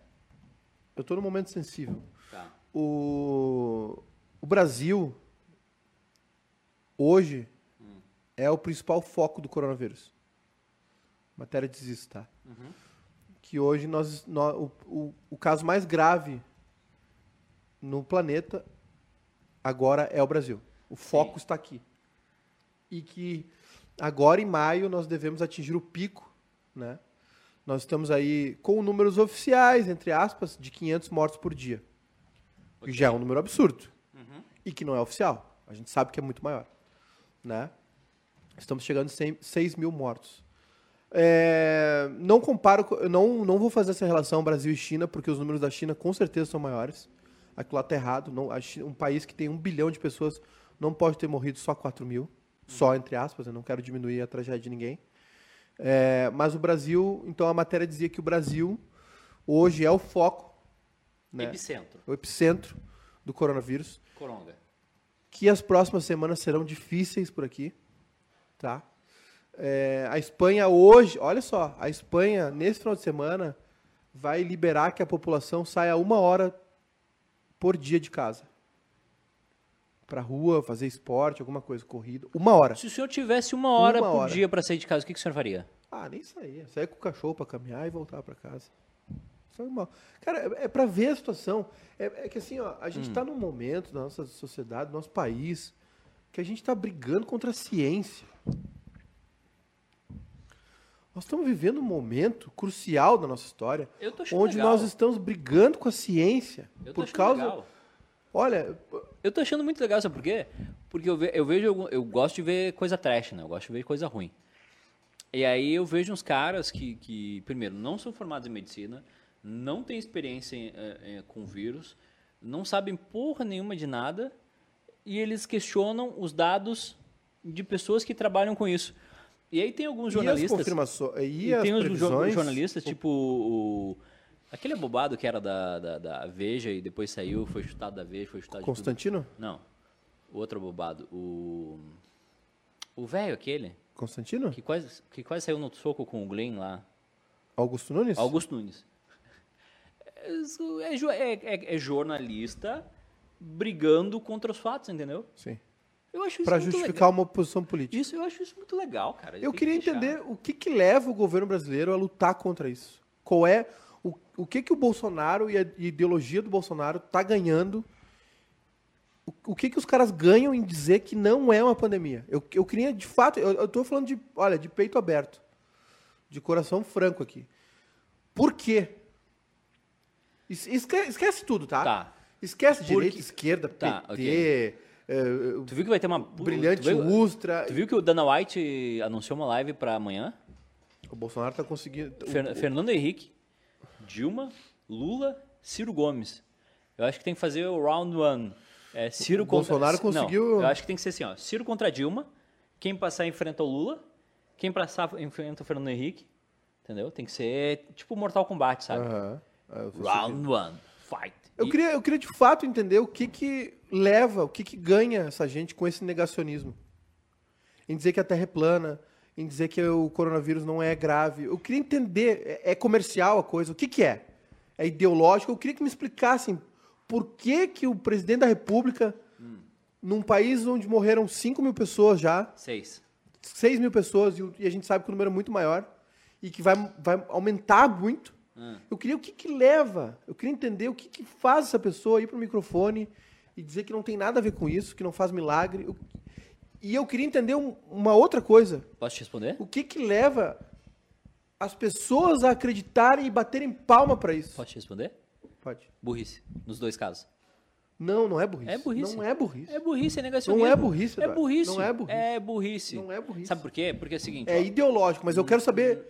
eu tô num momento sensível. Tá. O, o Brasil, hoje, é o principal foco do coronavírus. Matéria diz isso, tá? Que hoje nós, nó- o, o, o caso mais grave no planeta agora é o Brasil. O foco Sim. está aqui. E que agora em maio nós devemos atingir o pico, né? Nós estamos aí com números oficiais, entre aspas, de 500 mortos por dia. Que já é um número absurdo. E que não é oficial. A gente sabe que é muito maior. Né? Estamos chegando a 100 6 mil mortos. É, não comparo, não, não vou fazer essa relação Brasil e China, porque os números da China com certeza são maiores. Aquilo lá tá errado. Não, a China- um país que tem um bilhão de pessoas não pode ter morrido só 4 mil. Só, entre aspas, eu não quero diminuir a tragédia de ninguém. É, mas o Brasil, então a matéria dizia que o Brasil hoje é o foco, né? Epicentro. o epicentro do coronavírus, Coronga. que as próximas semanas serão difíceis por aqui, tá? É, a Espanha hoje, olha só, a Espanha nesse final de semana vai liberar que a população saia uma hora por dia de casa. Pra rua, fazer esporte, alguma coisa, corrida. Uma hora. Se o senhor tivesse uma hora Uma por hora. dia para sair de casa, o que, que o senhor faria? Ah, nem saía. Saía com o cachorro pra caminhar e voltar pra casa. Isso é normal. Cara, é, é pra ver a situação. É, é que assim, ó, a gente tá num momento da nossa sociedade, do nosso país, que a gente tá brigando contra a ciência. Nós estamos vivendo um momento crucial da nossa história, Eu onde legal. nós estamos brigando com a ciência. Eu por achando causa. legal. Olha, Eu tô achando muito legal, sabe por quê? Porque eu, ve- eu vejo, algum- eu gosto de ver coisa trash, né? Eu gosto de ver coisa ruim. E aí eu vejo uns caras que, que primeiro, não são formados em medicina, não têm experiência em, eh, eh, com vírus, não sabem porra nenhuma de nada, e eles questionam os dados de pessoas que trabalham com isso. E aí tem alguns e as jornalistas... confirmações. E, E tem os jo- jornalistas, tipo o, aquele abobado que era da, da, da Veja e depois saiu, foi chutado da Veja, foi chutado. Constantino? Não, o outro abobado, o o velho aquele, Constantino? que quase, que quase saiu no soco com o Glenn lá, Augusto Nunes? Augusto Nunes. (laughs) É, é- é- é jornalista brigando contra os fatos, entendeu? Sim. Eu acho isso Para justificar uma posição política. legal. Isso, eu acho isso muito legal, cara. Eu queria que entender o que, que leva o governo brasileiro a lutar contra isso. Qual é o, o que que o Bolsonaro e a ideologia do Bolsonaro tá ganhando? O, o que que os caras ganham em dizer que não é uma pandemia? Eu, eu queria, de fato, eu, eu tô falando de, olha, de peito aberto, de coração franco aqui. Por quê? Es- Esque- Esquece tudo, tá? Tá. Esquece Porque- direita, esquerda, Tá, PT, é, Tu viu que vai ter uma... brilhante tu viu, Ustra. tu viu que o Dana White anunciou uma live pra amanhã? O Bolsonaro tá conseguindo. o- Fer- Fernando Henrique, Dilma, Lula, Ciro Gomes. Eu acho que tem que fazer o round one. É, Ciro O contra- Bolsonaro Não, conseguiu- eu acho que tem que ser assim, ó. Ciro contra Dilma. Quem passar enfrenta o Lula. Quem passar enfrenta o Fernando Henrique. Entendeu? Tem que ser tipo Mortal Kombat, sabe? Aham. Ah, sei. Round one. Fight. Eu E- queria, eu queria de fato entender o que que leva, o que que ganha essa gente com esse negacionismo. Em dizer que a Terra é plana, em dizer que o coronavírus não é grave. Eu queria entender, é, é comercial a coisa, o que que é? É ideológico? Eu queria que me explicassem por que que o presidente da República, num país onde morreram 5 mil pessoas já, Seis. 6 mil pessoas, e, e a gente sabe que o número é muito maior, e que vai, vai aumentar muito. Hum. Eu queria o que, que leva, eu queria entender o que, que faz essa pessoa ir pro microfone e dizer que não tem nada a ver com isso, que não faz milagre. Eu- e eu queria entender um- uma outra coisa. Posso te responder? O que que leva as pessoas a acreditarem e baterem palma para isso? Posso te responder? Pode. Burrice. Nos dois casos. Não, não é burrice. É burrice. Não é burrice. É burrice, é negacionismo. Não é burrice, É Eduardo. burrice. Não é burrice. É burrice. Não é burrice. Sabe por quê? Porque é o seguinte. É ó, ideológico, mas eu quero saber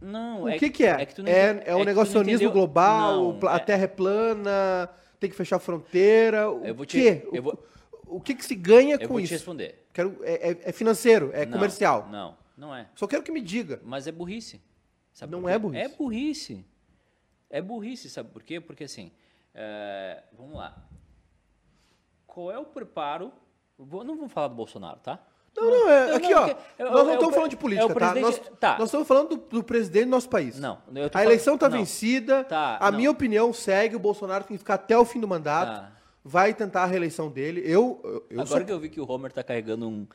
Não, o é que que é. que tu não é, é o que não negacionismo global, Não, a é- Terra é plana, tem que fechar a fronteira. O Eu vou te- quê? eu O- vou- O que que se ganha Eu com vou te isso? responder. Quero, é, é- é financeiro, é Não, comercial. Não, não é. Só quero que me diga. Mas é burrice. Sabe Não é burrice. É burrice. É burrice, sabe por quê? Porque assim, é, vamos lá. Qual é o preparo? Vou- não vamos falar do Bolsonaro, tá? Não, não, é, aqui, não, ó. é nós não é estamos falando de é política, tá? Nós, tá. nós estamos falando do, do presidente do nosso país. Não, A eleição está vencida. Tá, a minha opinião segue. O Bolsonaro tem que ficar até o fim do mandato. Tá. Vai tentar a reeleição dele. Eu, eu, eu Agora sou. que eu vi que o Homer tá carregando um.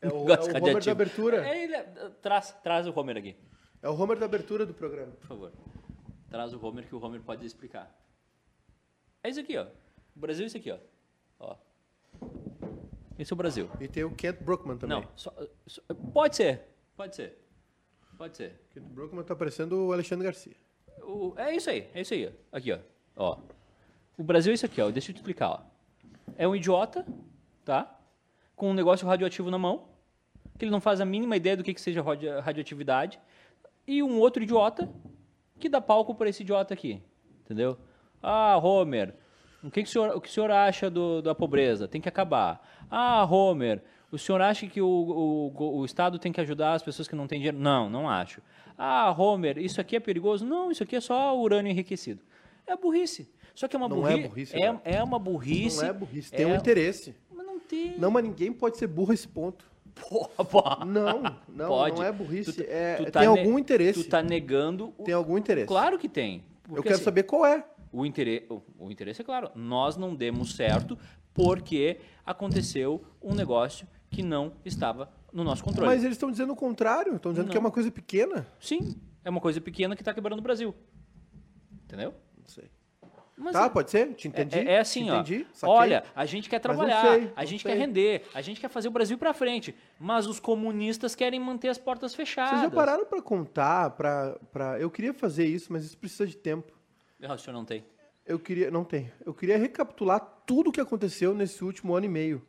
É (laughs) o- é o Homer da abertura. É, ele- traz, traz o Homer aqui, É o Homer da abertura do programa. por favor. Traz o Homer que o Homer pode explicar. É isso aqui, ó. O Brasil é isso aqui, ó. ó. Esse é o Brasil. E tem o Kent Brookman também. Não, só- só- pode ser. Pode ser. Pode ser. Kent Brookman tá parecendo o Alexandre Garcia. O- é isso aí, é isso aí. Aqui, ó. ó. O Brasil é isso aqui, ó. Deixa eu te explicar, ó. É um idiota, tá? Com um negócio radioativo na mão, que ele não faz a mínima ideia do que, que seja radio- radioatividade. E um outro idiota que dá palco para esse idiota aqui. Entendeu? Ah, Homer, o que, que, o, senhor, o que o senhor acha do- da pobreza? Tem que acabar. Ah, Homer, o senhor acha que o, o, o Estado tem que ajudar as pessoas que não têm dinheiro? Não, não acho. Ah, Homer, isso aqui é perigoso? Não, isso aqui é só urânio enriquecido. É burrice. Só que é uma Não é burrice. é, é uma burrice. Não é burrice, tem é- um interesse. Mas não tem. Não, mas ninguém pode ser burro a esse ponto. Porra. Não, não, (laughs) Pode. não é burrice. Tu- é, tu tá tem algum interesse. Tu tá negando. o- Tem algum interesse. Claro que tem. Eu quero assim, saber qual é. O, interesse, o, interesse é claro. Nós não demos certo porque aconteceu um negócio que não estava no nosso controle. Mas eles estão dizendo o contrário. Estão dizendo que é Não. uma coisa pequena. Sim, é uma coisa pequena que está quebrando o Brasil. Entendeu? Não sei. Mas tá, é- pode ser? Te entendi. É, é assim, Te ó. entendi, saquei. Olha, a gente quer não trabalhar, sei, a não gente sei. quer render, a gente quer fazer o Brasil para frente, mas os comunistas querem manter as portas fechadas. Vocês já pararam pra contar, pra, pra... Eu queria fazer isso, mas isso precisa de tempo. Ah, o senhor não tem. Eu queria... Não tem. Eu queria recapitular tudo o que aconteceu nesse último ano e meio.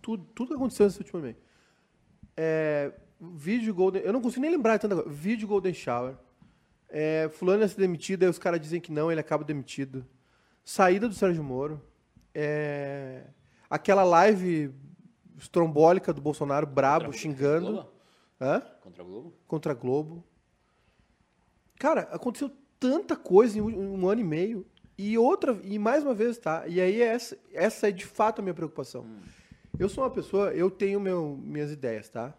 Tudo, tudo que aconteceu nesse último ano e meio. É, vídeo Golden... Eu não consigo nem lembrar de tanta coisa. Vídeo Golden Shower. É, fulano ia ser demitido, aí os caras dizem que não, ele acaba demitido. Saída do Sérgio Moro. É, aquela live estrombólica do Bolsonaro, brabo, xingando. Hã? Contra a Globo? contra a Globo. Cara, aconteceu tanta coisa em um, um ano e meio. E outra, e mais uma vez, tá? E aí essa, essa é de fato a minha preocupação. Hum. Eu sou uma pessoa, eu tenho meu, minhas ideias, tá?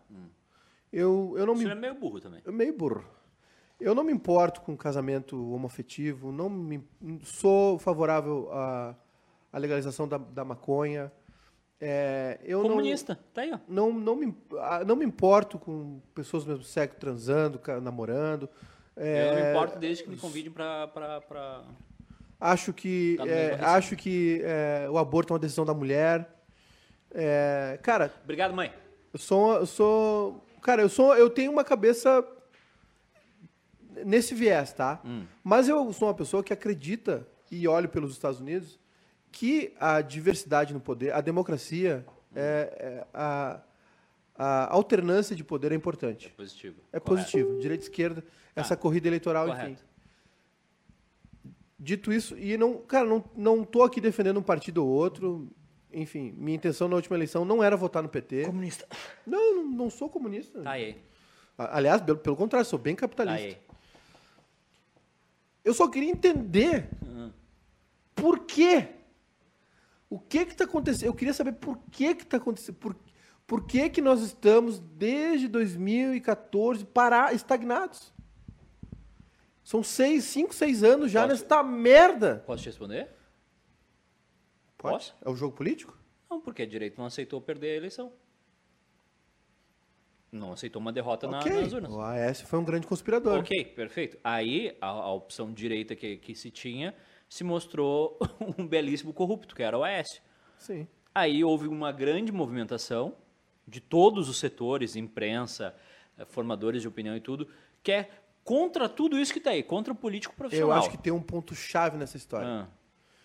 Eu, eu não O me é meio burro também. eu meio burro. Eu não me importo com casamento homoafetivo, não me, sou favorável à, à legalização da, da maconha. É, eu não- Comunista, tá aí, ó. não, não, me, ah, não me importo com pessoas do mesmo sexo transando, namorando. Eu É, não me importo desde que me convidem pra... pra. Acho que, Tá é, acho que é, o aborto é uma decisão da mulher. É, cara, Obrigado, mãe. eu sou, eu sou, cara, eu sou, eu tenho uma cabeça nesse viés, tá? Hum. Mas eu sou uma pessoa que acredita e olho pelos Estados Unidos que a diversidade no poder, a democracia, é, é a, a alternância de poder é importante. Positivo. É Correto. positivo. Direita e esquerda, essa corrida eleitoral, enfim. Correto. Dito isso, e não, cara, não, não tô aqui defendendo um partido ou outro. Enfim, minha intenção na última eleição não era votar no PT. Comunista. Não, não, não sou comunista. Tá aí. Aliás, pelo, pelo contrário, sou bem Tá capitalista. aí. Eu só queria entender por quê. O que que tá acontecendo? Eu queria saber por que que tá acontecendo. Por, por que que nós estamos, desde 2014, parar, estagnados? São seis, cinco, seis anos já Posso- nesta merda. Posso te responder? Pode? Posso? É o jogo político? Não, porque a direita não aceitou perder a eleição. Não aceitou uma derrota na- ok. nas urnas. O AS foi um grande conspirador. Ok, perfeito. Aí a, a opção direita que, que se tinha se mostrou (laughs) um belíssimo corrupto, que era o Aécio. Sim. Aí houve uma grande movimentação de todos os setores, imprensa, eh, formadores de opinião e tudo, que é contra tudo isso que está aí, contra o político profissional. Eu acho que tem um ponto-chave nessa história. Ah,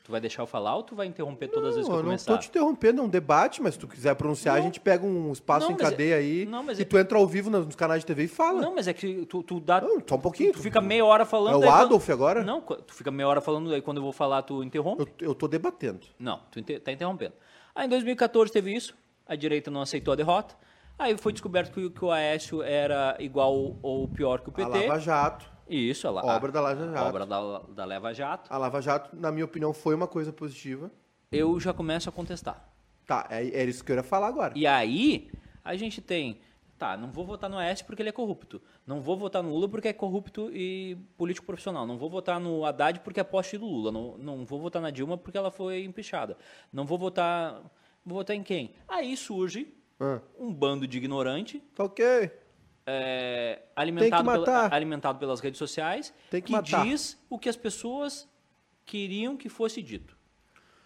tu vai deixar eu falar ou tu vai interromper todas as vezes que Não, eu eu não começar? tô te interrompendo, é um debate, mas se tu quiser pronunciar, a Não. gente pega um espaço Não, em é- cadeia aí não, mas e é- tu entra ao vivo nos canais de TV e fala. Não, mas é que tu, tu dá... Não, só um pouquinho. Tu fica meia hora falando... É o daí quando- Adolf agora? Não, tu fica meia hora falando, aí quando eu vou falar tu interrompe. Eu, eu tô debatendo. Não, tu inter- tá interrompendo. Aí em 2014 teve isso, a direita não aceitou a derrota. Aí foi descoberto que, o- que o Aécio era igual ou pior que o A PT. Lava Jato. Isso, a, Obra da Lava Jato. Obra da, da Leva Jato. A Lava Jato, na minha opinião, foi uma coisa positiva. Eu já começo a contestar. Tá, é, é isso que eu ia falar agora. E aí, a gente tem. Tá, não vou votar no Aécio porque ele é corrupto. Não vou votar no Lula porque é corrupto e político profissional. Não vou votar no Haddad porque é poste do Lula. Não, não vou votar na Dilma porque ela foi empichada. Não vou votar. Vou votar em quem? Aí surge Ah, um bando de ignorante tá ok. É, alimentado, que pela- alimentado pelas redes sociais Tem que matar. diz o que as pessoas queriam que fosse dito.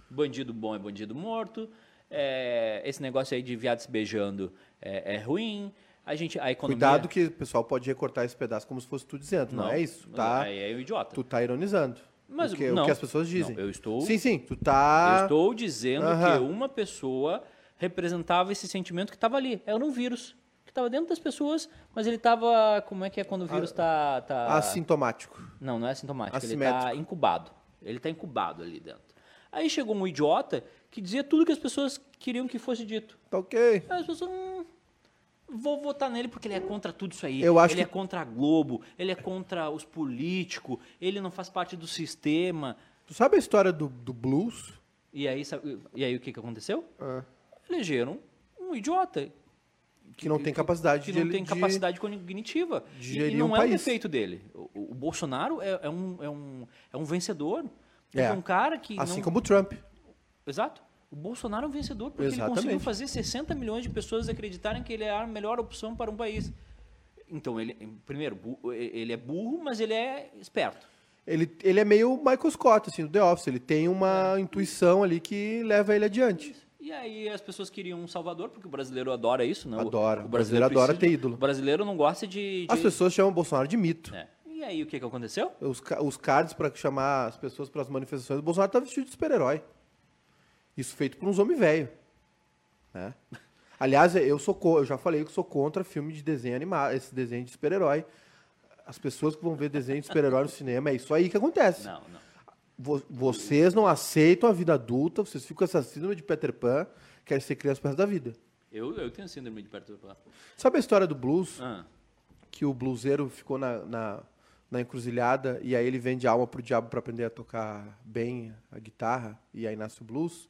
Bandido bom é bandido morto. é, esse negócio aí de viado se beijando é, é ruim. A gente, a economia... Cuidado que o pessoal pode recortar esse pedaço como se fosse tu dizendo. Não, é isso. Tu tá, Aí é um idiota. tu tá ironizando. Mas o, que, não, o que as pessoas dizem. não, eu estou- Sim, sim. Tu tá. Eu estou dizendo Aham. que uma pessoa representava esse sentimento que estava ali. Era um vírus que estava dentro das pessoas, mas ele estava... Como é que é quando o vírus está... Tá, Assintomático. Não, não é sintomático. Ele Assimétrico. está incubado. Ele está incubado ali dentro. Aí chegou um idiota que dizia tudo que as pessoas queriam que fosse dito. Tá ok. Aí as pessoas. Hum, vou votar nele porque ele é contra tudo isso aí. Eu acho ele que- é contra a Globo, ele é contra os políticos, ele não faz parte do sistema. Tu sabe a história do, do blues? E aí, sabe- e aí o que, que aconteceu? Ah, Elegeram um idiota. Que não tem capacidade que de. não tem de- capacidade cognitiva. de E- gerir e não um é um país. defeito dele. O, o Bolsonaro é, é um, é, um, é um vencedor. É. É um cara que. Assim não... como o Trump. Exato. O Bolsonaro é um vencedor porque ele Exatamente. conseguiu fazer 60 milhões de pessoas acreditarem que ele é a melhor opção para um país. Então, ele, primeiro, ele é burro, mas ele é esperto. Ele, ele é meio Michael Scott, assim, do The Office. Ele tem uma É. intuição ali que leva ele adiante. E aí as pessoas queriam um salvador, porque o brasileiro adora isso, né? O- Adora. O O brasileiro adora precisa- ter ídolo. O brasileiro não gosta de... de- As pessoas chamam o Bolsonaro de mito. É. E aí o que, que aconteceu? Os, os cards para chamar as pessoas para as manifestações, o Bolsonaro tá vestido de super-herói. Isso feito por uns homens velhos. Né? (laughs) Aliás, eu sou eu já falei que sou contra filme de desenho animado, esse desenho de super-herói. As pessoas que vão ver desenho de super-herói no cinema, é isso aí que acontece. Não, não. Vo- vocês não aceitam a vida adulta, vocês ficam com essa síndrome de Peter Pan, querem ser criança pro da vida. Eu, eu tenho síndrome de Peter Pan. Sabe a história do blues? Ah, que o bluseiro ficou na, na, na encruzilhada e aí ele vende alma pro diabo para aprender a tocar bem a guitarra e aí nasce o blues.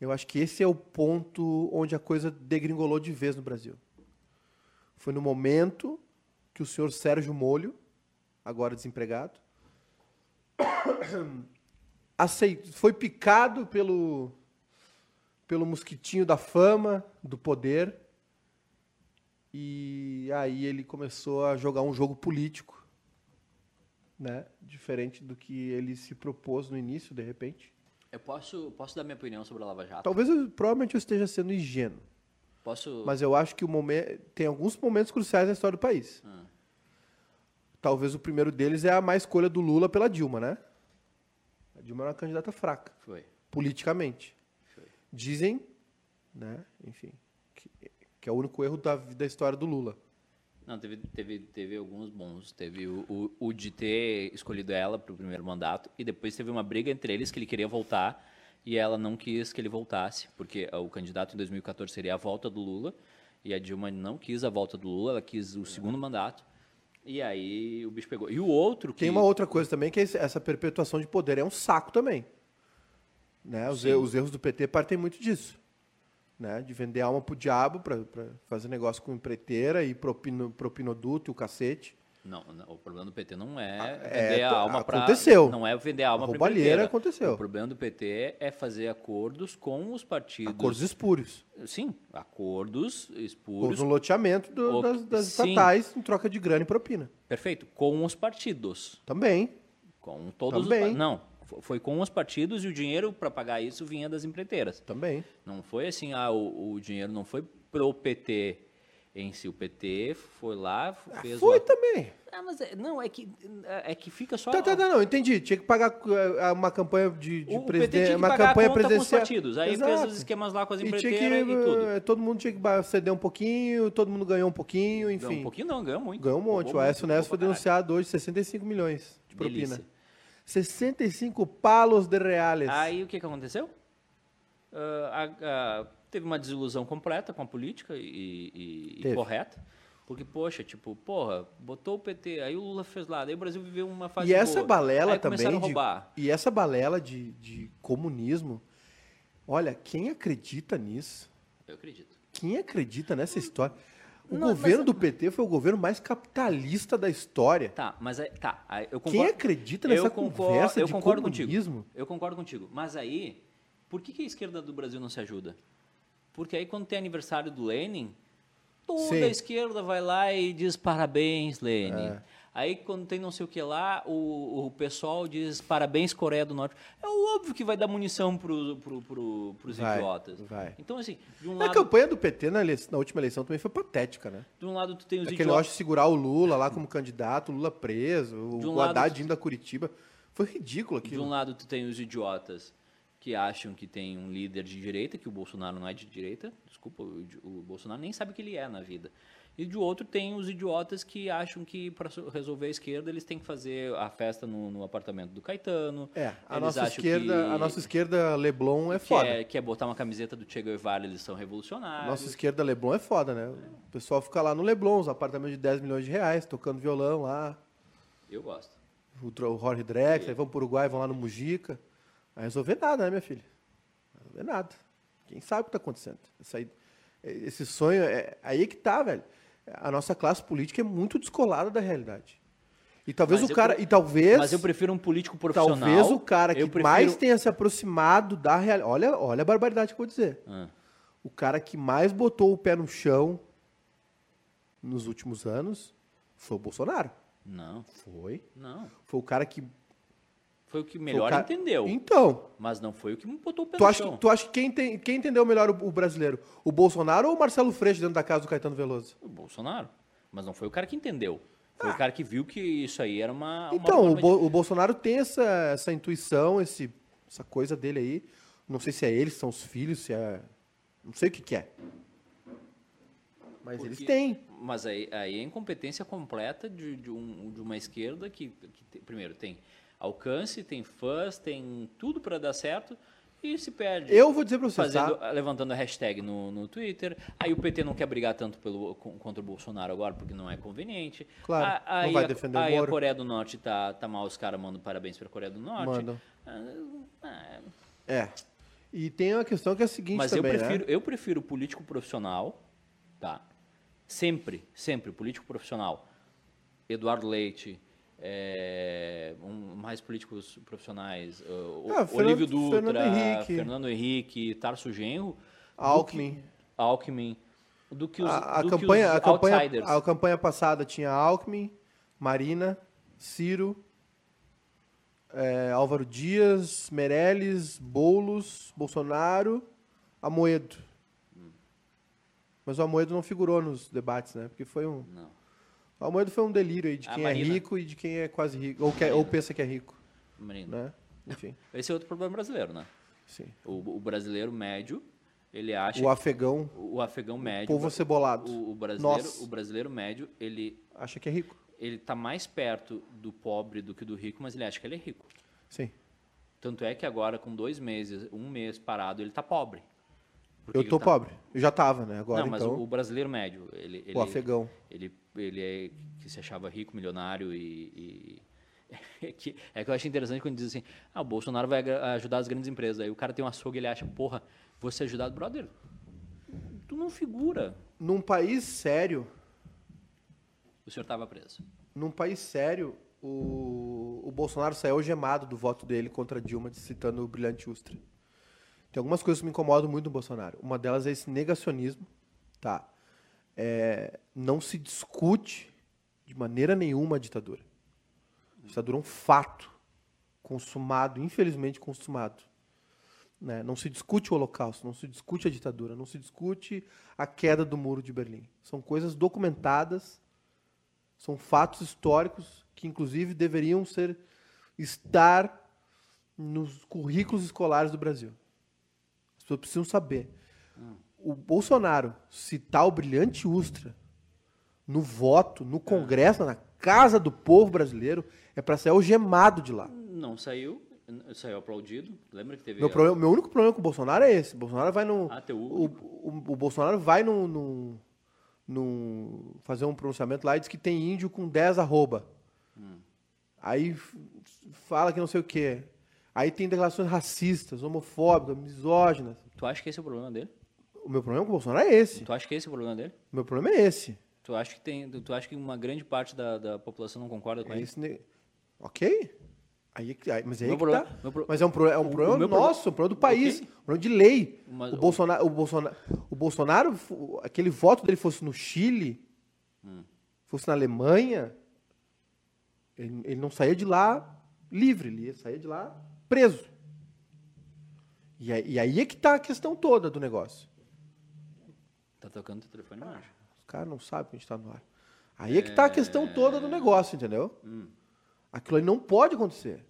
Eu acho que esse é o ponto onde a coisa degringolou de vez no Brasil. Foi no momento que o senhor Sérgio Molho, agora desempregado, (coughs) aceit- foi picado pelo, pelo mosquitinho da fama, do poder, e aí ele começou a jogar um jogo político, né? Diferente do que ele se propôs no início, de repente. eu posso, posso dar minha opinião sobre a Lava Jato? Talvez eu, provavelmente eu esteja sendo ingênuo, Posso... mas eu acho que o momento tem alguns momentos cruciais na história do país. Ah. Talvez o primeiro deles é a má escolha do Lula pela Dilma, né? A Dilma era uma candidata fraca, Foi. politicamente. Foi. Dizem, né, enfim, que, que é o único erro da, da história do Lula. Não, teve, teve, teve alguns bons. Teve o, o, o de ter escolhido ela para o primeiro mandato e depois teve uma briga entre eles que ele queria voltar e ela não quis que ele voltasse, porque o candidato em 2014 seria a volta do Lula e a Dilma não quis a volta do Lula, ela quis o segundo mandato. E aí o bicho pegou. E o outro que... Tem uma outra coisa também, que é essa perpetuação de poder. É um saco também. Né? Os, erros, os erros do PT partem muito disso. Né? De vender alma pro diabo para fazer negócio com empreiteira e propino, propinoduto e o cacete. Não, não, o problema do PT não é é, vender a to- alma para aconteceu. Não é vender a alma para roubalheira aconteceu. O problema do PT é fazer acordos com os partidos. Acordos espúrios. Sim, acordos espúrios. um loteamento do- O- das, das sim. estatais em troca de grana e propina. Perfeito, com os partidos. Também. Com todos Também. os Não, fo- foi com os partidos e o dinheiro para pagar isso vinha das empreiteiras. Também. Não foi assim, ah, o, o dinheiro não foi pro PT em si. O PT foi lá, fez Foi o- também. Ah, mas é- não, é que, é que fica só... Tá, tá, tá, não, entendi. Tinha que pagar eh, uma campanha de, de o PT presidente. tinha que uma campanha conta com os presidencial. partidos. Aí fez Exato. os esquemas lá com as E empreiteiras e, tudo. eh, todo mundo tinha que ceder um pouquinho, todo mundo ganhou um pouquinho, enfim. Ganhou um pouquinho não, ganhou muito. Ganhou um monte. Roubou o Aécio Neves foi denunciado hoje 65 milhões de propina. Delícia. 65 palos de reais. Aí o que, que aconteceu? Ah, a- a- teve uma desilusão completa com a política e, e- e correta. Porque, poxa, tipo, porra, botou o PT, aí o Lula fez lá, daí o Brasil viveu uma fase e essa boa. balela aí também de, roubar. e essa balela de, de comunismo. Olha, quem acredita nisso? Eu acredito. Quem acredita nessa história? O Não, governo mas- do PT foi o governo mais capitalista da história. Tá, mas aí, tá, aí eu Quem concordo. acredita nessa eu concordo, conversa eu de concordo comunismo? contigo. Eu concordo contigo. Mas aí, por que, que a esquerda do Brasil não se ajuda? Porque aí quando tem aniversário do Lenin, toda Sim. a esquerda vai lá e diz parabéns, Lenin. É. Aí quando tem não sei o que lá, o, o pessoal diz parabéns, Coreia do Norte. É óbvio que vai dar munição pro, pro, pro, pros Vai, idiotas. vai. Então, assim, de um, A lado, campanha do PT na, eleição- na última eleição também foi patética, né? de um lado tu tem os Aquele idiotas. negócio de segurar o Lula lá como candidato, o Lula preso, De o um lado- Haddad indo a Curitiba. Foi ridículo De aquilo. um lado, tu tem os idiotas que acham que tem um líder de direita, que o Bolsonaro não é de direita. Desculpa, o, o Bolsonaro nem sabe o que ele é na vida. E de outro, tem os idiotas que acham que para resolver a esquerda eles têm que fazer a festa no, no apartamento do Caetano. É, a nossa, esquerda, que- a nossa esquerda Leblon é que foda. é, que é botar uma camiseta do Che Guevara, eles são A revolucionários. nossa esquerda Leblon é foda, né? O pessoal fica lá no Leblon, os apartamentos de 10 milhões de reais, tocando violão lá. Eu gosto. O, o Jorge Drexler, vão pro Uruguai, vão lá no Mujica. Vai resolver nada, né, minha filha? Não vai resolver nada. Quem sabe o que tá acontecendo? Esse, aí- esse sonho, é aí que tá, velho. A nossa classe política é muito descolada da realidade. E talvez Mas o eu cara. pre- E talvez. Mas eu prefiro um político profissional. Talvez o cara que eu prefiro- mais tenha se aproximado da realidade. Olha, olha a barbaridade que eu vou dizer. Ah, O cara que mais botou o pé no chão nos últimos anos foi o Bolsonaro. não, Foi. não. Foi o cara que. Foi o que foi o melhor cara- entendeu. Então, Mas não foi o que me botou o pé tu no acha, chão. que- tu acha que quem, tem, quem entendeu melhor o, o brasileiro? O Bolsonaro ou o Marcelo Freixo dentro da casa do Caetano Veloso? O Bolsonaro. Mas não foi o cara que entendeu. Foi o cara que viu que isso aí era uma. uma Então, o, forma Bo- o Bolsonaro tem essa, essa intuição, esse, essa coisa dele aí. Não sei se é ele, se são os filhos, se é. Não sei o que, que é. Mas Porque- eles têm. Mas aí, aí é incompetência completa de, de, um- de uma esquerda que, que primeiro, tem alcance, tem fãs, tem tudo para dar certo e se perde. Eu vou dizer pra você, Fazendo, tá? levantando a hashtag no, no Twitter. Aí o PT não quer brigar tanto pelo, contra o Bolsonaro agora porque não é conveniente. Claro, A- não aí vai a- defender o Aí a Moro. Coreia do Norte tá, tá mal, os caras mandam parabéns pra Coreia do Norte. Mandam. Ah, É. E tem uma questão que é a seguinte Mas também, eu prefiro, né? eu prefiro político profissional, tá? Sempre, sempre, político profissional. Eduardo Leite, é, um- mais políticos profissionais, uh, Ah, Fernando- Olívio Dutra, Fernando Henrique. Fernando Henrique, Tarso Genro, Alckmin. que- Alckmin, do que os, A, a do que campanha, os a, campanha, outsiders. a campanha passada tinha Alckmin, Marina, Ciro, é, Álvaro Dias, Meirelles, Boulos, Bolsonaro, Amoedo. Mas o Amoedo não figurou nos debates, né? Porque foi um. Não. O O Amoedo foi um delírio aí de quem é rico e de quem é quase rico. Ou, quer, ou pensa que é rico, né? Enfim, (laughs) Esse é outro problema brasileiro, né? sim. O, o brasileiro médio, ele acha O afegão, que o afegão médio, povo cebolado, o, o brasileiro, Nós. o brasileiro médio, ele acha que é rico. ele tá mais perto do pobre do que do rico, mas ele acha que ele é rico. Sim. Tanto é que agora, com dois meses, um mês parado, ele tá pobre. Por que Eu tô tá- pobre. Eu já tava, né? Agora, Não, mas então, o, o brasileiro médio, ele, ele, o afegão. ele, ele é que se achava rico, milionário e, e- (laughs) é que, é que eu acho interessante quando diz assim, ah, o Bolsonaro vai ajudar as grandes empresas. Aí o cara tem um açougue ele acha, porra, vou ser ajudado, brother. Tu não figura. Num país sério, O senhor estava preso. num país sério, o, o Bolsonaro saiu gemado do voto dele contra Dilma, citando o brilhante Ustra. Tem algumas coisas que me incomodam muito no Bolsonaro. Uma delas é esse negacionismo, tá? É, não se discute de maneira nenhuma a ditadura. A ditadura é um fato consumado, infelizmente consumado. né? Não se discute o Holocausto, não se discute a ditadura, não se discute a queda do Muro de Berlim. São coisas documentadas, são fatos históricos que, inclusive, deveriam ser estar nos currículos escolares do Brasil. As pessoas precisam saber. O Bolsonaro citar o brilhante Ustra no voto, no Congresso, na casa do povo brasileiro, é para sair algemado de lá. Não saiu, saiu aplaudido. Lembra que teve Meu, problema, meu único problema com o Bolsonaro é esse. O Bolsonaro vai no. ATU. O, o, o Bolsonaro vai no, no, no- fazer um pronunciamento lá e diz que tem índio com 10 arroba. Aí f- fala que não sei o quê. Aí tem declarações racistas, homofóbicas, misóginas. Tu acha que esse é o problema dele? O meu problema com o Bolsonaro é esse. Tu acha que esse é o problema dele? O meu problema é esse. Tu acha que tem, tu acha que uma grande parte da, da população não concorda com É ele? esse ne- Ok? Aí, é aí- mas aí é que problema- tá. pro- Mas é um, pro- é um o- o problema meu problema- nosso, um problema do país, Ok. um problema de lei. Mas o, Bolsonaro, o, Bolsonaro, o Bolsonaro, aquele voto dele fosse no Chile, Hum. fosse na Alemanha, ele, ele não saía de lá livre, ele sair de lá preso. E aí, e aí é que tá a questão toda do negócio. Tá tocando teu telefone, não acho. Os caras não sabem que a gente está no ar. Aí é que tá a questão toda do negócio, entendeu? Aquilo ali não pode acontecer.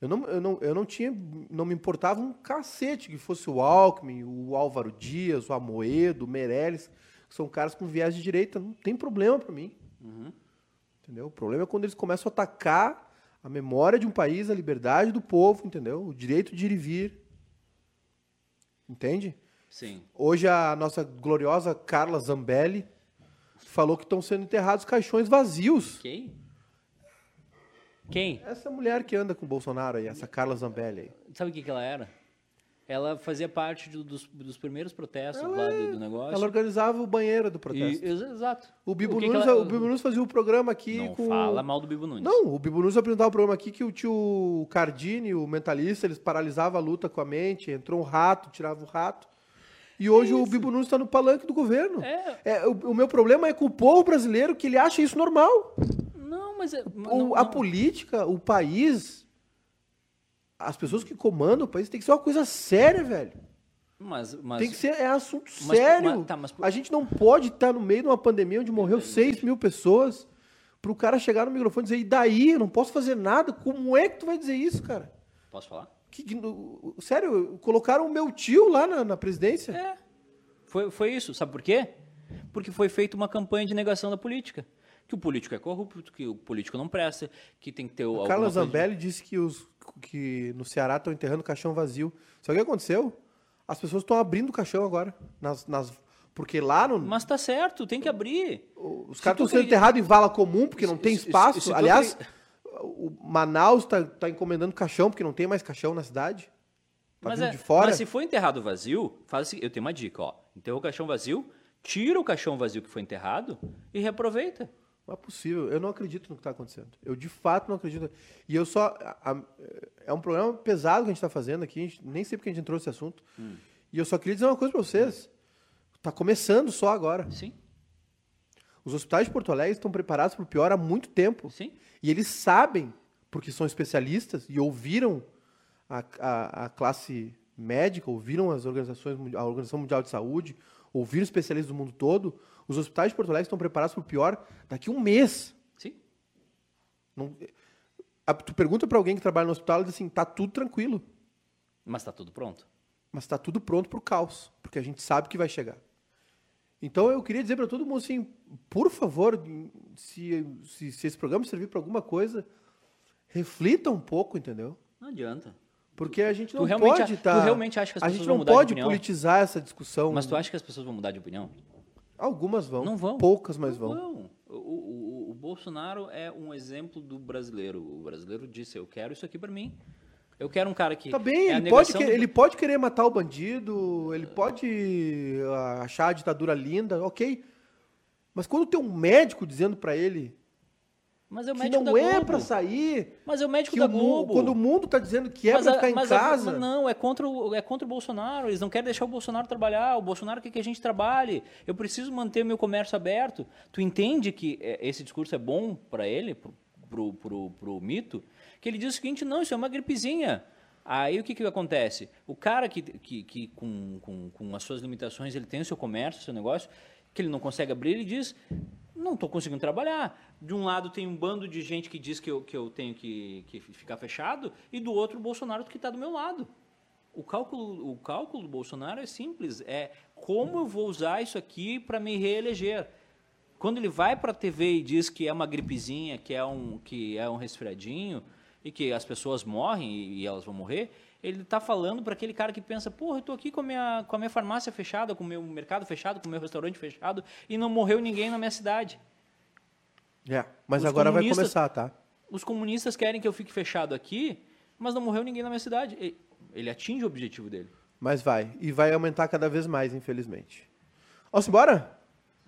Eu não, eu, não, eu não tinha, não me importava um cacete que fosse o Alckmin, o Álvaro Dias, o Amoedo, o Meirelles, que são caras com viés de direita. Não tem problema para mim. Entendeu? O problema é quando eles começam a atacar a memória de um país, a liberdade do povo, entendeu? O direito de ir e vir. Entende? Sim. Hoje a nossa gloriosa Carla Zambelli falou que estão sendo enterrados caixões vazios. Quem? Quem? Essa mulher que anda com o Bolsonaro aí, essa Carla Zambelli aí. Sabe o que, que ela era? Ela fazia parte do- dos, dos primeiros protestos Ela lá é- do, do negócio. Ela organizava o banheiro do E- protesto. ex- exato. o, Bibo que Nunes, ela- o Bibo Nunes fazia o programa aqui Não com... fala mal do Bibo Nunes. Não, o Bibo Nunes apresentava o programa aqui que o tio Cardini, o mentalista, eles paralisavam a luta com a mente, entrou um rato, tirava o rato. E hoje o Bibo Nunes está no palanque do governo. É. É, o, o meu problema é com o povo brasileiro que ele acha isso normal. Não, mas... é- O- não- a não- política, o país, as pessoas que comandam o país tem que ser uma coisa séria, velho. Mas, mas, tem que ser é assunto mas- sério. mas- tá, mas A gente não pode estar no meio de uma pandemia onde morreu 6 mil pessoas para o cara chegar no microfone e dizer, e daí? Eu não posso fazer nada. Como é que tu vai dizer isso, cara? Posso falar? Que, sério, colocaram o meu tio lá na, na presidência. É. Foi, foi isso. Sabe por quê? Porque foi feita uma campanha de negação da política. Que o político é corrupto, que o político não presta, que tem que ter o. Carla coisa de- Zambelli disse que, os, que no Ceará estão enterrando caixão vazio. Sabe o que aconteceu? As pessoas estão abrindo o caixão agora. Nas, nas, porque lá no, Mas tá certo, tem que abrir. Os Se caras estão sendo enterrados em vala comum porque não Se- tem se- espaço. se tu Aliás, o Manaus está encomendando caixão porque não tem mais caixão na cidade. Tá mas, vindo é- de fora. mas se for enterrado vazio, faz seguinte, eu tenho uma dica, ó. Enterrou o caixão vazio, tira o caixão vazio que foi enterrado e reaproveita. Não é possível. Eu não acredito no que está acontecendo. Eu de fato não acredito. E eu só. a- a- é um programa pesado que a gente está fazendo aqui. a gente- nem sei porque a gente entrou nesse assunto. Hum. E eu só queria dizer uma coisa para vocês. Está começando só agora. Sim, Os hospitais de Porto Alegre estão preparados para o pior há muito tempo. sim. E eles sabem, porque são especialistas e ouviram a, a- a classe médica, ouviram as organizações, a Organização Mundial de Saúde, ouviram especialistas do mundo todo. Os hospitais de Porto Alegre estão preparados para o pior daqui a um mês. Sim. Não, a, tu pergunta para alguém que trabalha no hospital e diz assim, tá tudo tranquilo. Mas está tudo pronto. Mas está tudo pronto para o caos, porque a gente sabe que vai chegar. Então eu queria dizer para todo mundo assim, por favor, se, se, se esse programa servir para alguma coisa, reflita um pouco, entendeu? Não adianta. Porque a gente não realmente, pode a- estar. tu realmente acha que as a pessoas gente vão não mudar de pode opinião? politizar essa discussão. Mas tu acha que as pessoas vão mudar de opinião? Algumas vão. Não vão. Poucas, mas Não vão. vão. O- o- o Bolsonaro é um exemplo do brasileiro. O brasileiro disse: Eu quero isso aqui para mim. Eu quero um cara que. Tá bem, é ele, pode que- do- ele pode querer matar o bandido, ele pode ah, achar a ditadura linda, ok. Mas quando tem um médico dizendo pra ele Mas é o que médico não da é pra sair, Mas é o médico que da o Globo. quando o mundo tá dizendo que é mas pra a- ficar em a- casa. não, é contra, o, é contra o Bolsonaro. Eles não querem deixar o Bolsonaro trabalhar. O Bolsonaro quer que a gente trabalhe. Eu preciso manter meu comércio aberto. Tu entende que é, esse discurso é bom para ele, pro, pro, pro, mito? Que ele diz o seguinte: não, isso é uma gripezinha. Aí o que, que acontece? O cara que, que, que com, com, com as suas limitações, ele tem o seu comércio, o seu negócio, que ele não consegue abrir, ele diz: não estou conseguindo trabalhar. De um lado tem um bando de gente que diz que eu, que eu tenho que, que ficar fechado, e do outro o Bolsonaro que está do meu lado. O cálculo, o cálculo do Bolsonaro é simples, é como eu vou usar isso aqui para me reeleger. Quando ele vai para a TV e diz que é uma gripezinha, que é um, que é um resfriadinho e que as pessoas morrem e, e elas vão morrer, ele está falando para aquele cara que pensa, porra, eu estou aqui com a, minha, com a minha farmácia fechada, com o meu mercado fechado, com o meu restaurante fechado e não morreu ninguém na minha cidade. É, mas Os agora vai começar, tá? Os comunistas querem que eu fique fechado aqui, mas não morreu ninguém na minha cidade. Ele atinge o objetivo dele. Mas vai. E vai aumentar cada vez mais, infelizmente. Vamos embora?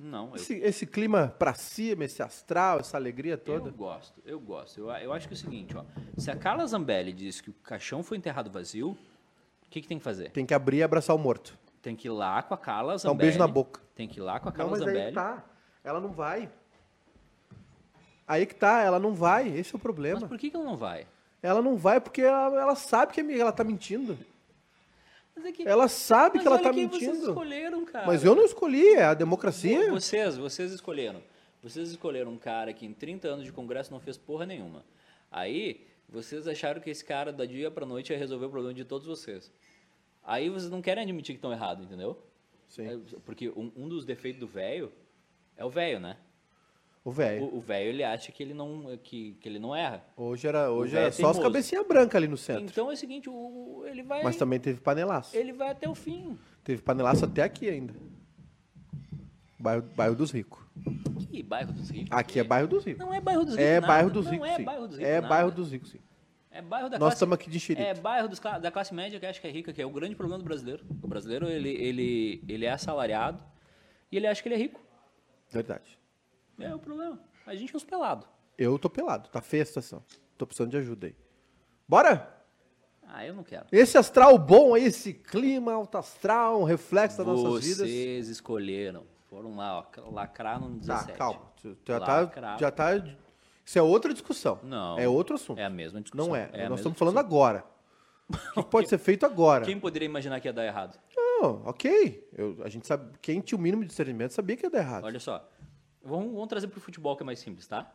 Não, eu, Esse, esse clima pra cima, esse astral, essa alegria toda. eu gosto, eu gosto. Eu, eu acho que é o seguinte, ó, se a Carla Zambelli diz que o caixão foi enterrado vazio, o que, que tem que fazer? Tem que abrir e abraçar o morto. Tem que ir lá com a Carla Dá Zambelli. um beijo na boca. Tem que ir lá com a Não, Carla mas aí Zambelli. que tá. Ela não vai. Aí que tá, ela não vai. Esse é o Mas problema. por que, que ela não vai? Ela não vai porque ela, ela sabe que ela tá mentindo. Mas é que, Ela sabe mas que ela olha tá quem vocês mentindo. escolheram, cara. Mas eu não escolhi, é a democracia. Vocês, vocês escolheram. Vocês escolheram um cara que em 30 anos de congresso não fez porra nenhuma. Aí, vocês acharam que esse cara da dia pra noite ia resolver o problema de todos vocês. Aí vocês não querem admitir que estão errados, entendeu? Sim. É, porque um, um dos defeitos do velho é o velho, né? O velho. O velho ele acha que ele não que, que ele não erra. Hoje era, hoje era é só as teimoso. cabecinhas brancas ali no centro. Então é o seguinte, o, ele vai Mas também teve panelaço. ele vai até o fim. Teve panelaço até aqui ainda. Bairro, bairro dos ricos. Que bairro dos ricos? Aqui é bairro dos ricos. Não é bairro dos ricos. É nada. bairro dos Não ricos, é sim. bairro dos ricos. É nada. bairro dos ricos, sim. É bairro da Nós estamos aqui de enxerido. É bairro dos da classe média que acha que é rica, que é o grande problema do brasileiro. O brasileiro, ele, ele, ele é assalariado e ele acha que ele é rico. Verdade. É o problema. A gente é uns pelados. Eu tô pelado, tá feia a situação. Tô precisando de ajuda aí. Bora? Ah, eu não quero. Esse astral bom aí, esse clima alto astral, um reflexo das nossas vidas. Vocês escolheram. Foram lá, ó, lacrar no Tá, 17. calma. Tu Já tá, já tá. Isso é outra discussão. Não. É outro assunto. É a mesma discussão. Não é. a Nós estamos falando agora. O que pode (laughs) ser feito agora? Quem poderia imaginar que ia dar errado? Não, ok. Eu- a gente sabe. Quem tinha o mínimo de discernimento sabia que ia dar errado. Olha só. Vamos, vamos trazer pro futebol que é mais simples, tá?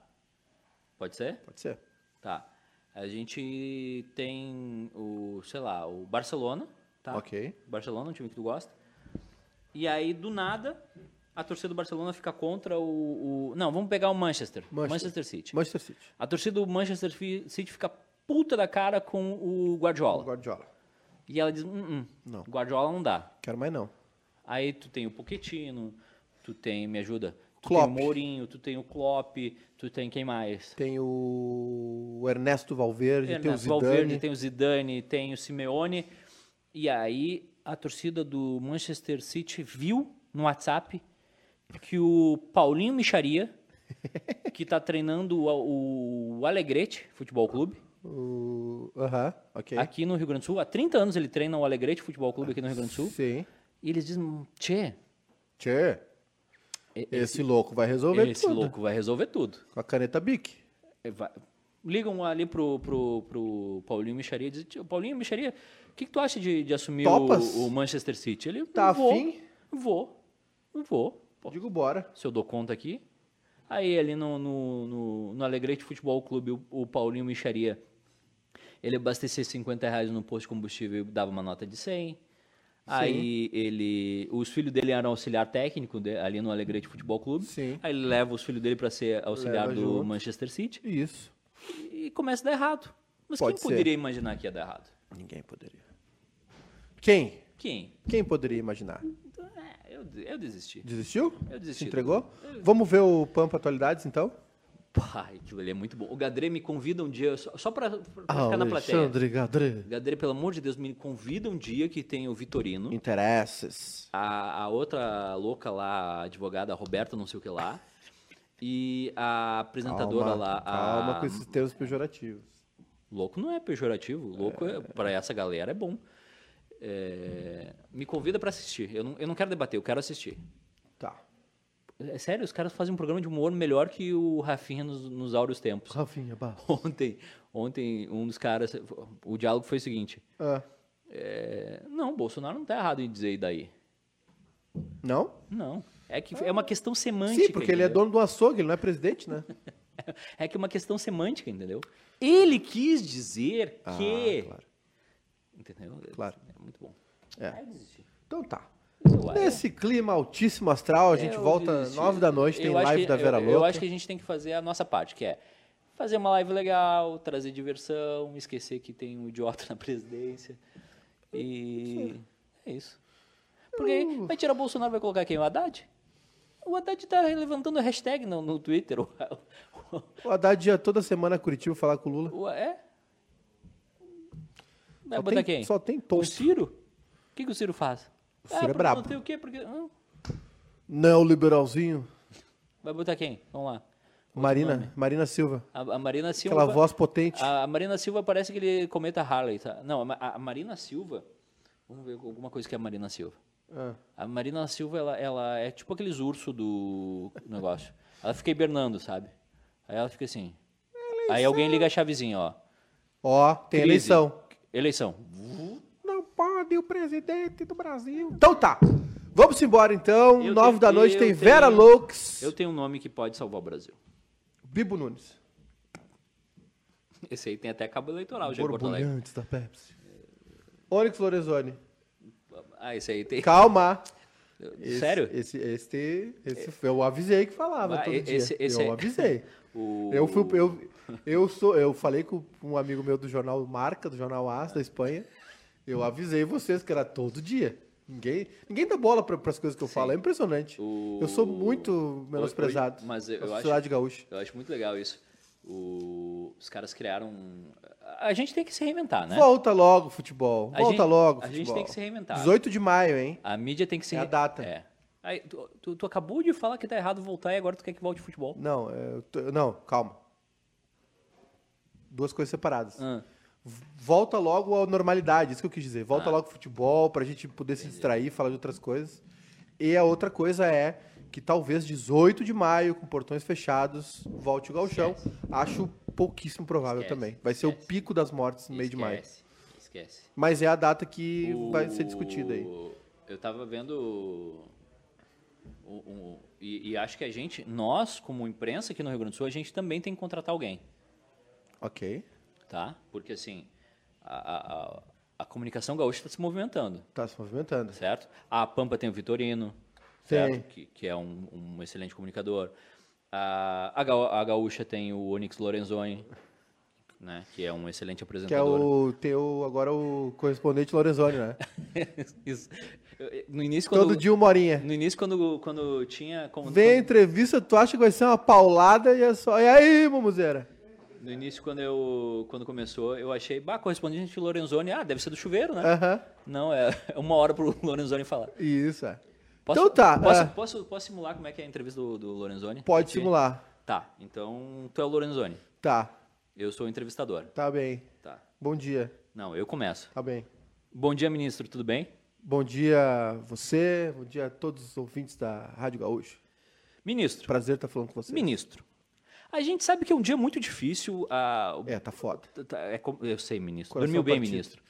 Pode ser? Pode ser. Tá. A gente tem o, sei lá, o Barcelona, tá? Ok. Barcelona, um time que tu gosta. E aí, do nada, a torcida do Barcelona fica contra o... o- não, vamos pegar o Manchester. Manchester. Manchester City. Manchester City. A torcida do Manchester City fica puta da cara com o Guardiola. Guardiola. E ela diz, hum, hum, Não. Guardiola não dá. Quero mais não. Aí tu tem o Pochettino, tu tem, me ajuda, Klopp. tem o Mourinho, tu tem o Klopp, tu tem quem mais? Tem o Ernesto Valverde, tem o Ernesto Zidane. Valverde, tem o Zidane, tem o Simeone. E aí a torcida do Manchester City viu no WhatsApp que o Paulinho Micharia, que está treinando o, o Alegrete Futebol Clube, O... Aham, ok. aqui no Rio Grande do Sul, há 30 anos ele treina o Alegrete Futebol Clube aqui no Rio Grande do Sul, Sim. e eles dizem, tchê, Tchê, e- esse louco vai resolver esse tudo. louco vai resolver tudo. Com a caneta Bic. É, vai- Ligam ali pro, pro, pro Paulinho Micharia e dizem, "Tio, Paulinho Micharia, que, que tu acha de, de assumir o, o Manchester City? Ele, Tá vou, afim? Vou, vou. Pô, Digo bora. se eu dou conta aqui. Aí ali no, no, no, no Alegrete Futebol Clube, o, o Paulinho Micharia, ele abastecia 50 reais no posto de combustível e dava uma nota de 100. Aí ele, os filhos dele eram auxiliar técnico de- ali no Alegrete Futebol Clube. Sim. Aí ele leva os filhos dele para ser auxiliar Leva do junto. Manchester City Isso. e começa a dar errado. Mas Pode quem ser. poderia imaginar que ia dar errado? Ninguém poderia. Quem? Quem? Quem poderia imaginar? Então, é, eu, eu desisti. Desistiu? Eu desisti. Se entregou? Vamos ver o Pampa Atualidades, então? Pai, aquilo ali é muito bom. O Gadre me convida um dia, só, só Ah, ficar na plateia. Alexandre Gadre. Gadre, pelo amor de Deus, me convida um dia que tem o Vitorino, Interesses. a, a outra louca lá, a advogada, a Roberta, não sei o que lá, e a apresentadora Calma, lá. a- calma com esses termos pejorativos. Louco não é pejorativo, louco é, para essa galera é bom. É, me convida pra assistir. Eu não, eu não quero debater, eu quero assistir. Tá. É sério, os caras fazem um programa de humor melhor que o Rafinha nos, nos áureos tempos. Rafinha, bah. (laughs) Ontem, ontem, um dos caras. O diálogo foi o seguinte: Ah, é, Não, Bolsonaro não tá errado em dizer e daí. não? Não. É que é uma questão semântica. Sim, porque ele é entendeu? dono do açougue, ele não é presidente, né? (laughs) É que é uma questão semântica, entendeu? Ele quis dizer Ah, que. claro. Entendeu? Claro. É muito bom. É. Então tá. Eu- Nesse clima altíssimo astral, a gente eu volta nove da noite, tem live que- da Vera eu, Louca. Eu acho que a gente tem que fazer a nossa parte, que é fazer uma live legal, trazer diversão, esquecer que tem um idiota (laughs) na presidência. E é isso. Porque vai tirar o Bolsonaro vai colocar quem? O Haddad? O Haddad tá levantando hashtag no, no Twitter. (laughs) O, o- O Haddad ia toda semana a Curitiba falar com o Lula. o- é? Vai Só botar tem- quem? só tem O tonto. Ciro? O que, que o Ciro faz? O Ciro é porque brabo. Não tem o quê? Porque... hum, Neoliberalzinho. Vai botar quem? Vamos lá. Outro Marina, nome. Marina Silva. A, a Marina Silva. Aquela voz potente. A, a Marina Silva parece que ele cometa Harley, tá? Não, a, a Marina Silva. Vamos ver alguma coisa que é a Marina Silva. Ah. A Marina Silva, ela, ela é tipo aqueles ursos do negócio. (laughs) Ela fica hibernando, sabe? Aí ela fica assim. Aí alguém liga a chavezinha, ó. Ó, tem Crise. eleição. Eleição. O presidente do Brasil. Então tá. Vamos embora então. Eu Nove tenho- da noite tem Vera tenho- Lux. Eu tenho um nome que pode salvar o Brasil. Bibo Nunes. Esse aí tem até cabo eleitoral já em Porto Alegre. Da Pepsi. Onyx Lorenzoni. Ah, esse aí tem. Calma. Esse- (laughs) Sério? Esse, esse, esse, eu avisei que falava Ah, todo esse- dia. esse eu aí- avisei. (laughs) O... Eu fui, eu, eu sou, eu falei com um amigo meu do jornal Marca, do jornal As da Espanha. Eu avisei vocês que era todo dia. Ninguém, ninguém dá bola para as coisas que eu falo. É impressionante. O- Eu sou muito menosprezado. Hoje- mas eu- eu acho- sociedade gaúcha. Eu acho muito legal isso. O- Os caras criaram. A gente tem que se reinventar, né? Volta logo futebol. A Volta gente- logo a futebol. gente tem que se reinventar. 18 de maio, hein? A mídia tem que se É a re- data. É. Aí, tu, tu- tu acabou de falar que tá errado voltar e agora tu quer que volte futebol. Não, tô- não, calma. Duas coisas separadas. Ah, Volta logo à normalidade, isso que eu quis dizer. Volta logo ao futebol, pra gente poder se distrair, falar de outras coisas. E a outra coisa é que talvez 18 de maio, com portões fechados, volte o galchão. Acho pouquíssimo provável Esquece, também. Vai ser o esquece. pico das mortes no meio de maio. esquece, Esquece. Mas é a data que O- vai ser discutida aí. Eu tava vendo. o- o- e, e acho que a gente, nós, como imprensa aqui no Rio Grande do Sul, a gente também tem que contratar alguém. Ok. Tá? Porque assim, a, a, a- comunicação gaúcha está se movimentando. Tá se movimentando. certo? A Pampa tem o Vitorino, certo? Que, que é um, um excelente comunicador. A, a, Gaú- a Gaúcha tem o Onyx Lorenzoni, né? Que é um excelente Que é apresentador. o teu, agora o correspondente Lorenzoni, né? (laughs) Isso. No início, quando, Todo dia uma horinha. no início, quando, quando tinha... Quando, Vem a quando- entrevista, tu acha que vai ser uma paulada e é só. E aí, mamuzeira? No início, quando, eu, quando começou, eu achei, bah, correspondente Lorenzoni, ah, deve ser do chuveiro, né? Aham. Não, é (laughs) uma hora pro (laughs) Lorenzoni falar. Isso, é. Posso, Então tá, Posso, é. posso, posso simular como é que é a entrevista do, do Lorenzoni? Pode Aqui? simular. Tá, então tu é o Lorenzoni. Tá, Eu sou o entrevistador. tá bem. Tá. Bom dia. Não, eu começo. Tá bem. Bom dia, ministro, tudo bem? Bom dia você, bom dia a todos os ouvintes da Rádio Gaúcho. Ministro, Prazer estar falando com você. ministro. A gente sabe que é um dia muito difícil. o- É, tá foda. tá- é como- eu sei, ministro. Coração Dormiu bem, partido. ministro.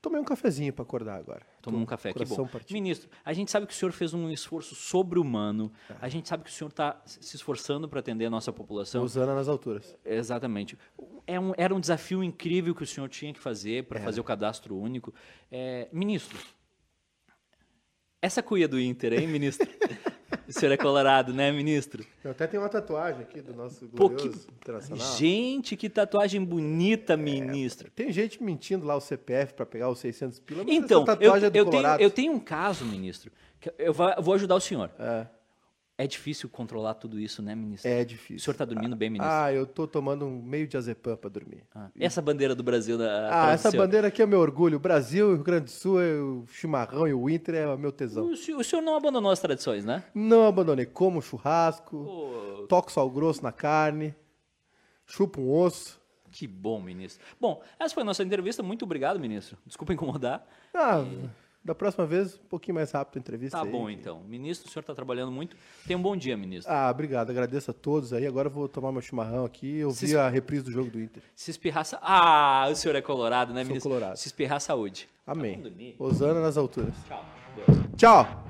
Tomei um cafezinho para acordar agora. Tomou um café, que bom. partido. Ministro, a gente sabe que o senhor fez um esforço sobre-humano. A gente sabe que o senhor está se esforçando para atender a nossa população. Usando nas alturas. Exatamente. É um- era um desafio incrível que o senhor tinha que fazer para fazer o cadastro único. É, ministro, essa cuia do Inter, hein, ministro? (laughs) o senhor é colorado, né, ministro? Eu até tenho uma tatuagem aqui do nosso Pô, que-. Gente, que tatuagem bonita, ministro. Tem gente mentindo lá o CPF para pegar os 600 pila, mas Então, eu, é eu, tenho, eu tenho um caso, ministro, que eu vou ajudar o senhor. É, É difícil controlar tudo isso, né, ministro? é O difícil. senhor está dormindo bem, ministro? Ah, eu tô tomando um meio de azepam para dormir. Ah, Essa bandeira do Brasil da Ah, essa bandeira aqui é meu orgulho. O Brasil, o Rio Grande do Sul, é o chimarrão e o Inter é o meu tesão. O senhor, o senhor não abandonou as tradições, né? Não abandonei. Como churrasco, toco sal grosso na carne, chupo um osso. que bom, ministro. Bom, essa foi a nossa entrevista. Muito obrigado, ministro. Desculpa incomodar. Ah, da próxima vez, um pouquinho mais rápido a entrevista. Tá aí. bom, então. Ministro, o senhor está trabalhando muito. Tenha um bom dia, ministro. Ah, obrigado. Agradeço a todos aí. Agora eu vou tomar meu chimarrão aqui. e ouvir es... a reprise do jogo do Inter. Se espirrar. Sa... Ah, o senhor é colorado, né, Sou ministro? colorado. Se espirrar, saúde. Amém. Tá Osana nas alturas. Tchau. Deus. Tchau.